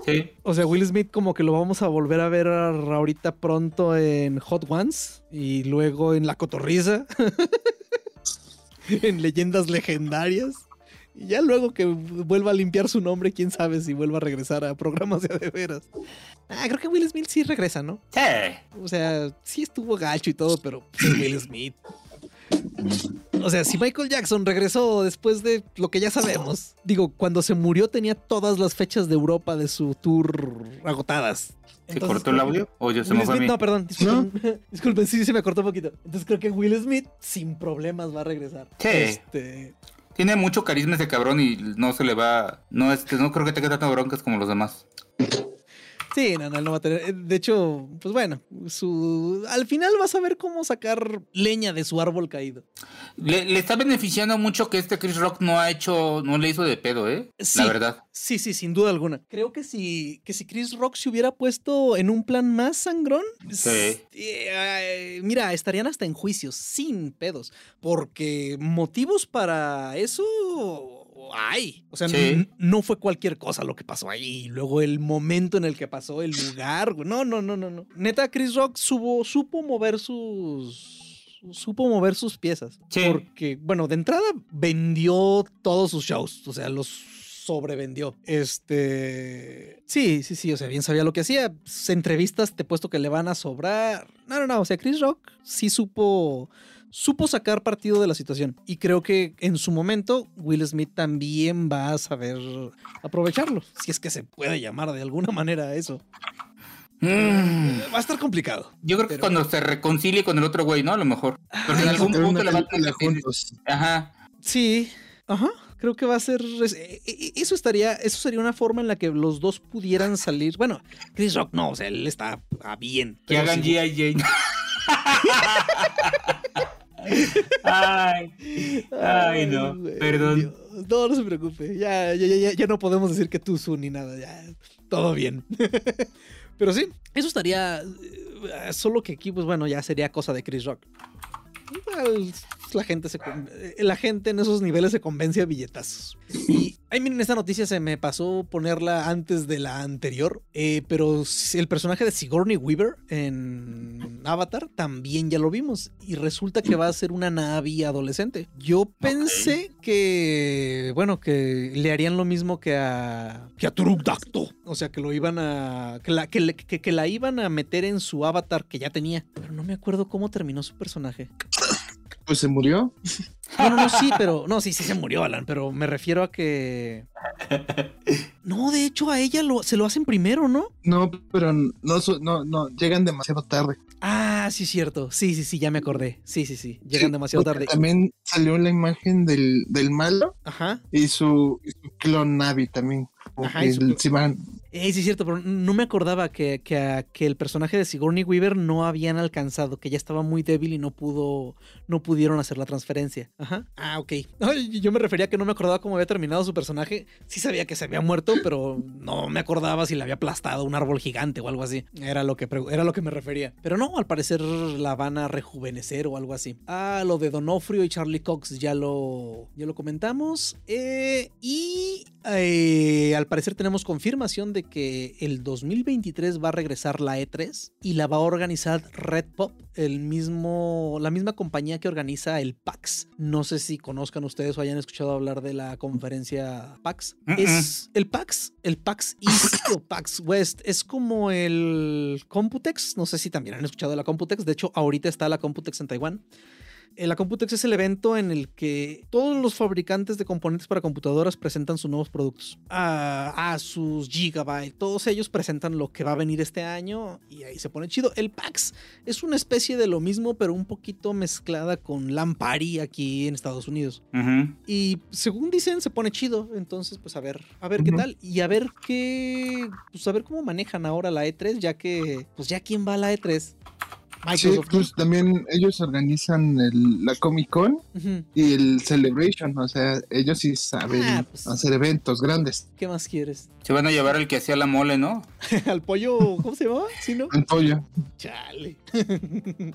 sí. O sea, Will Smith como que lo vamos a volver a ver ahorita pronto en Hot Ones y luego en La Cotorriza, en Leyendas Legendarias. Y ya luego que vuelva a limpiar su nombre, quién sabe si vuelva a regresar a programas de a de veras. Ah, creo que Will Smith sí regresa, ¿no? Sí. O sea, sí estuvo gacho y todo, pero pues, es Will Smith. O sea, si Michael Jackson regresó después de lo que ya sabemos, digo, cuando se murió tenía todas las fechas de Europa de su tour agotadas. ¿Se Entonces, cortó el audio? ¿O yo se Will me fue a Smith, mí? no, perdón, disculpen, disculpen, sí, se me cortó un poquito. Entonces creo que Will Smith sin problemas va a regresar. Sí. Este, Tiene mucho carisma ese cabrón y no se le va. No, este, no creo que tenga tantas broncas como los demás. Sí, no, no, no va a tener. eh, De hecho, pues bueno, su al final vas a ver cómo sacar leña de su árbol caído. Le, le está beneficiando mucho que este Chris Rock no ha hecho, no le hizo de pedo, ¿eh? Sí. La verdad. Sí, sí, sin duda alguna. Creo que si, que si Chris Rock se hubiera puesto en un plan más sangrón, Sí. eh, mira, estarían hasta en juicios, sin pedos. Porque motivos para eso hay. O sea, Sí. no fue cualquier cosa lo que pasó ahí. Luego el momento en el que pasó, el lugar. No, no, no, no, no. Neta, Chris Rock supo, supo mover sus. Supo mover sus piezas. Sí. Porque, bueno, de entrada vendió todos sus shows. O sea, los sobrevendió. Este. Sí, sí, sí. O sea, bien sabía lo que hacía. Sus entrevistas te puesto que le van a sobrar. No, no, no. O sea, Chris Rock sí supo. Supo sacar partido de la situación. Y creo que en su momento Will Smith también va a saber aprovecharlo. Si es que se puede llamar de alguna manera a eso. Mm, Va a estar complicado. Yo creo que Pero- cuando se reconcilie con el otro güey, ¿no? A lo mejor. Porque en algún punto le a juntos. Ajá. Sí, ajá. Creo que va a ser. e- e- Eso estaría. Eso sería una forma en la que los dos pudieran salir. Bueno, Chris Rock no, o sea, él está bien. Que hagan sí- G.I. Jane. Ay, ay, no. güey, Perdón. Dios. No, no se preocupe. Ya, ya, ya, ya no podemos decir que tú, Su, ni nada. Ya, todo bien. Pero sí, eso estaría. eh, Solo que aquí, pues bueno, ya sería cosa de Chris Rock. Igual, la gente se eh, la gente en esos niveles se convence a billetazos. Y ay, miren, esta noticia se me pasó ponerla antes de la anterior. eh, pero el personaje de Sigourney Weaver en Avatar también ya lo vimos. Y resulta que va a ser una Navi adolescente. Yo pensé que, bueno, que le harían lo mismo que a, que a Turuk Dakto. O sea, que lo iban a. Que la, que, que- que la iban a meter en su avatar que ya tenía. Pero no me acuerdo cómo terminó su personaje. Pues se murió. No, no, no, sí, pero. No, sí, sí se murió, Alan, pero me refiero a que. No, de hecho, a ella lo, se lo hacen primero, ¿no? No, pero no, su- no, no, llegan demasiado tarde. Ah, sí, cierto. Sí, sí, sí, ya me acordé. Sí, sí, sí. Llegan Sí, demasiado tarde. También salió la imagen del, del malo Ajá. y su, y su clon Navi también. Ajá, que y su el- se van- Eh, sí, es cierto, pero no me acordaba que, que, el personaje de Sigourney Weaver no habían alcanzado, que ya estaba muy débil y no pudo, no pudieron hacer la transferencia. Ajá. Ah, ok. Ay, yo me refería a que no me acordaba cómo había terminado su personaje. Sí sabía que se había muerto, pero no me acordaba si le había aplastado un árbol gigante o algo así. Era lo que, era lo que me refería. Pero no, al parecer la van a rejuvenecer o algo así. Ah, lo de Donofrio y Charlie Cox ya lo, ya lo comentamos. Eh, y eh, al parecer tenemos confirmación de que el 2023 va a regresar la E3 y la va a organizar Red Pop, el mismo, la misma compañía que organiza el PAX. No sé si conozcan ustedes o hayan escuchado hablar de la conferencia PAX. Es el PAX, el PAX East o PAX West. Es como el Computex. No sé si también han escuchado de la Computex. De hecho, ahorita está la Computex en Taiwán. La Computex es el evento en el que todos los fabricantes de componentes para computadoras presentan sus nuevos productos. Ah, Asus, Gigabyte, todos ellos presentan lo que va a venir este año y ahí se pone chido. El PAX es una especie de lo mismo, pero un poquito mezclada con Lampari aquí en Estados Unidos. Y según dicen, se pone chido. Entonces, pues a ver, a ver qué tal. Y a ver qué. Pues a ver cómo manejan ahora la E3, ya que. Pues ya quién va a la E3. Sí, pues también ellos organizan el- la Comic Con y el Celebration, o sea, ellos sí saben Ah, pues. hacer eventos grandes. ¿Qué más quieres? Se van a llevar el que hacía la mole, ¿no? Al pollo, ¿cómo se llamaba? ¿Sí, no? El pollo. Chale.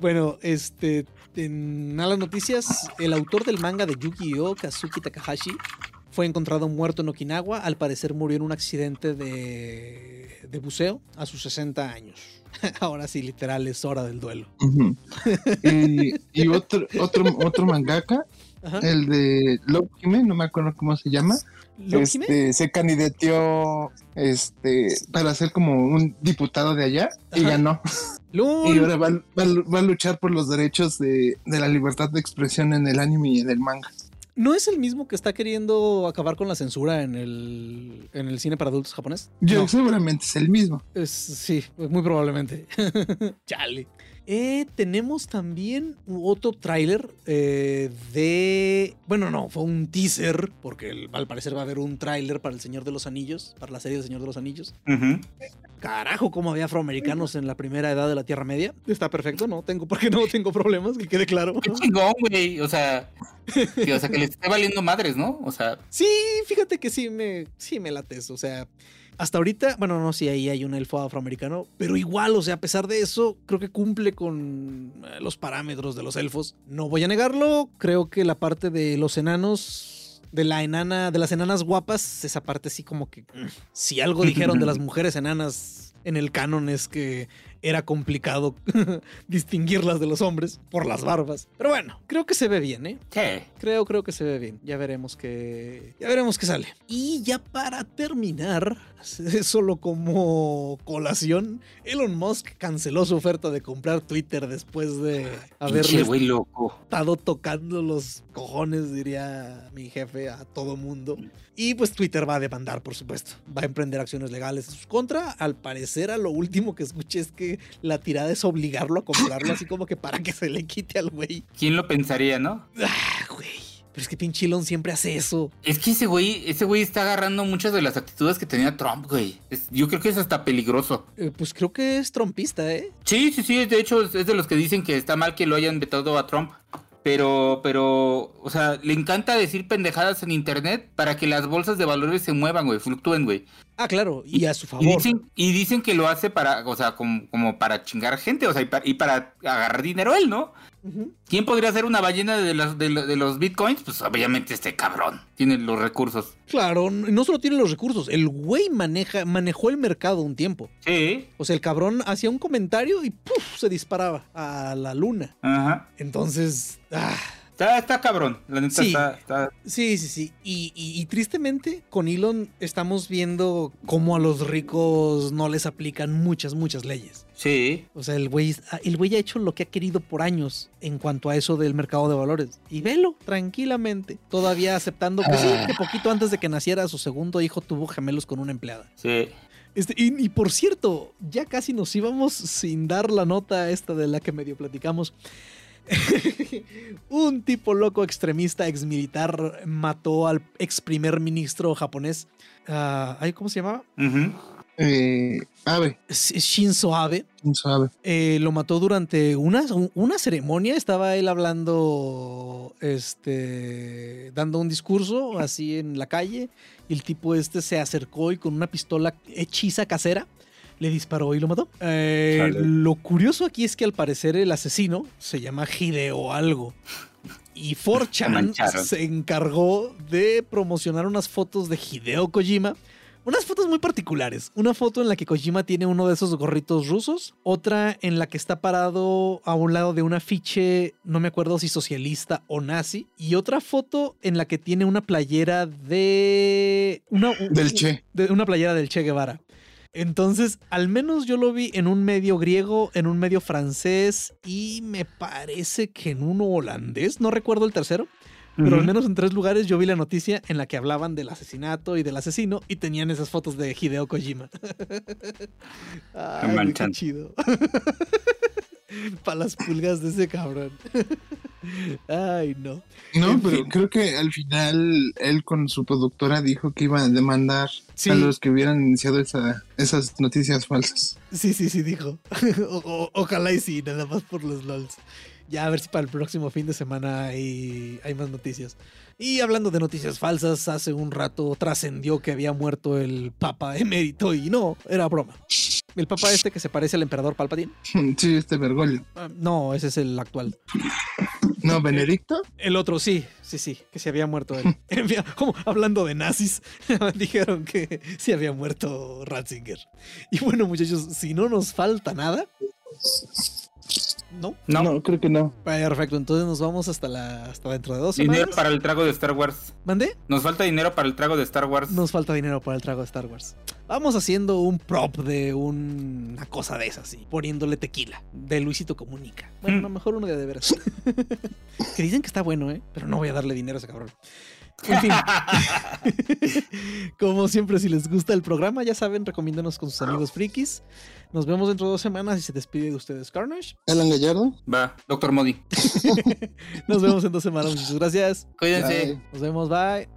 bueno, este, en malas noticias, el autor del manga de Yu-Gi-Oh, Kazuki Takahashi, fue encontrado muerto en Okinawa. Al parecer murió en un accidente de, de buceo a sus 60 años. Ahora sí, literal, es hora del duelo. Y, y otro, otro, otro mangaka, Ajá. el de Love no me acuerdo cómo se llama, este, se candidateó este, para ser como un diputado de allá y ganó. Y ahora va, va a- va a luchar por los derechos de, de la libertad de expresión en el anime y en el manga. ¿No es el mismo que está queriendo acabar con la censura en el, en el cine para adultos japonés? Yo No. seguramente es el mismo. Es- sí, muy probablemente. Chale. Eh, tenemos también otro tráiler eh, de... Bueno, no, fue un teaser, porque el- al parecer va a haber un tráiler para El Señor de los Anillos, para la serie del Señor de los Anillos. Ujú. Carajo, cómo había afroamericanos en la primera edad de la Tierra Media. Está perfecto, ¿no? Tengo, porque no tengo problemas, que quede claro. Qué chingón, güey. O sea, que, o sea, que les esté valiendo madres, ¿no? O sea, Sí, fíjate que sí me, sí me late eso. O sea, hasta ahorita, bueno, no, sí, ahí hay un elfo afroamericano, pero igual, o sea, a pesar de eso, creo que cumple con eh, los parámetros de los elfos. No voy a negarlo, creo que la parte de los enanos, de la enana, de las enanas guapas, esa parte sí como que, si algo dijeron de las mujeres enanas en el canon es que era complicado distinguirlas de los hombres por las barbas. Pero bueno, creo que se ve bien, ¿eh? ¿qué? Creo, creo que se ve bien. Ya veremos que. Ya veremos qué sale. Y ya para terminar, solo como colación, Elon Musk canceló su oferta de comprar Twitter después de haberle loco. estado tocando los cojones, diría mi jefe, a todo mundo. Y pues Twitter va a demandar, por supuesto. Va a emprender acciones legales en su contra. Al parecer, a lo último que escuché es que la tirada es obligarlo a comprarlo, así como que para que se le quite al güey. ¿Quién lo pensaría, no? Ah, güey. Pero es que pinche Elon siempre hace eso. Es que ese güey, ese güey está agarrando muchas de las actitudes que tenía Trump, güey. Es- yo creo que es hasta peligroso. Eh, pues creo que es trompista, ¿eh? Sí, sí, sí. De hecho, es es de los que dicen que está mal que lo hayan vetado a Trump. Pero, pero, o sea, le encanta decir pendejadas en internet para que las bolsas de valores se muevan, güey, fluctúen, güey. Ah, claro, y a su Y favor. dicen, y dicen que lo hace para, o sea, como, como para chingar gente, o sea, y para, y para agarrar dinero él, ¿no? ¿Quién podría ser una ballena de, los bitcoins? Pues obviamente este cabrón. Tiene los recursos. Claro, no solo tiene los recursos, el güey maneja, manejó el mercado un tiempo. Sí. O sea, el cabrón hacía un comentario y ¡puf! se disparaba a la luna. Ajá. Entonces, ah, Está, está cabrón. La neta Sí. está, está- sí, sí, sí. Y, y- y tristemente, con Elon estamos viendo cómo a los ricos no les aplican muchas, muchas leyes. Sí. O sea, el güey, el güey ha hecho lo que ha querido por años en cuanto a eso del mercado de valores. Y velo, tranquilamente. Todavía aceptando que sí, que poquito antes de que naciera su segundo hijo tuvo gemelos con una empleada. Sí. Este, y, y por cierto, ya casi nos íbamos sin dar la nota esta de la que medio platicamos. Un tipo loco extremista ex militar mató al ex primer ministro japonés. ay, ¿Cómo se llamaba? Eh, Sh- Shinzo Abe. quién sabe. Eh, lo mató durante una, una ceremonia. Estaba él hablando, este, dando un discurso así en la calle. Y el tipo este se acercó y con una pistola hechiza casera le disparó y lo mató. Eh, lo curioso aquí es que al parecer el asesino se llama Hideo algo. Y 4chan mancharon. se encargó de promocionar unas fotos de Hideo Kojima. Unas fotos muy particulares. Una foto en la que Kojima tiene uno de esos gorritos rusos. Otra en la que está parado a un lado de un afiche, no me acuerdo si socialista o nazi. Y otra foto en la que tiene una playera de... Una, Del Che. de una playera del Che Guevara. Entonces, al menos yo lo vi en un medio griego, en un medio francés y me parece que en uno holandés, no recuerdo el tercero. Pero al menos en tres lugares yo vi la noticia en la que hablaban del asesinato y del asesino y tenían esas fotos de Hideo Kojima. Ay, qué chido. Para las pulgas de ese cabrón. Ay, no. No, En pero fin. creo que al final él con su productora dijo que iba a demandar Sí. a los que hubieran iniciado esa, esas noticias falsas. Sí, sí, sí, dijo. O- o- ojalá y sí, nada más por los LOLs. Ya a ver si para el próximo fin de semana hay, hay más noticias. Y hablando de noticias falsas, hace un rato trascendió que había muerto el Papa emérito y no, era broma. El Papa este que se parece al emperador Palpatine. Sí, este Bergoglio. Ah, No, ese es el actual. No, Benedicto. El otro sí, sí, sí, que se había muerto él. Como hablando de nazis, dijeron que se había muerto Ratzinger. Y bueno, muchachos, si no nos falta nada, ¿no? No. No, creo que no. Perfecto, entonces nos vamos hasta la hasta dentro de dos Dinero para el trago de Star Wars. ¿Mandé? Nos falta dinero para el trago de Star Wars. Nos falta dinero para el trago de Star Wars. Vamos haciendo un prop de un- una cosa de esas, sí, poniéndole tequila, de Luisito Comunica. Bueno, a lo mejor uno de de veras. que dicen que está bueno, ¿eh? Pero no voy a darle dinero a ese cabrón. En fin. Como siempre, si les gusta el programa, ya saben, recomiéndanos con sus amigos frikis. Nos vemos dentro de dos semanas y se despide de ustedes Carnage. Alan Gallardo. Va, Doctor Modi. Nos vemos en dos semanas. Muchas gracias. Cuídense. Bye. Nos vemos. Bye.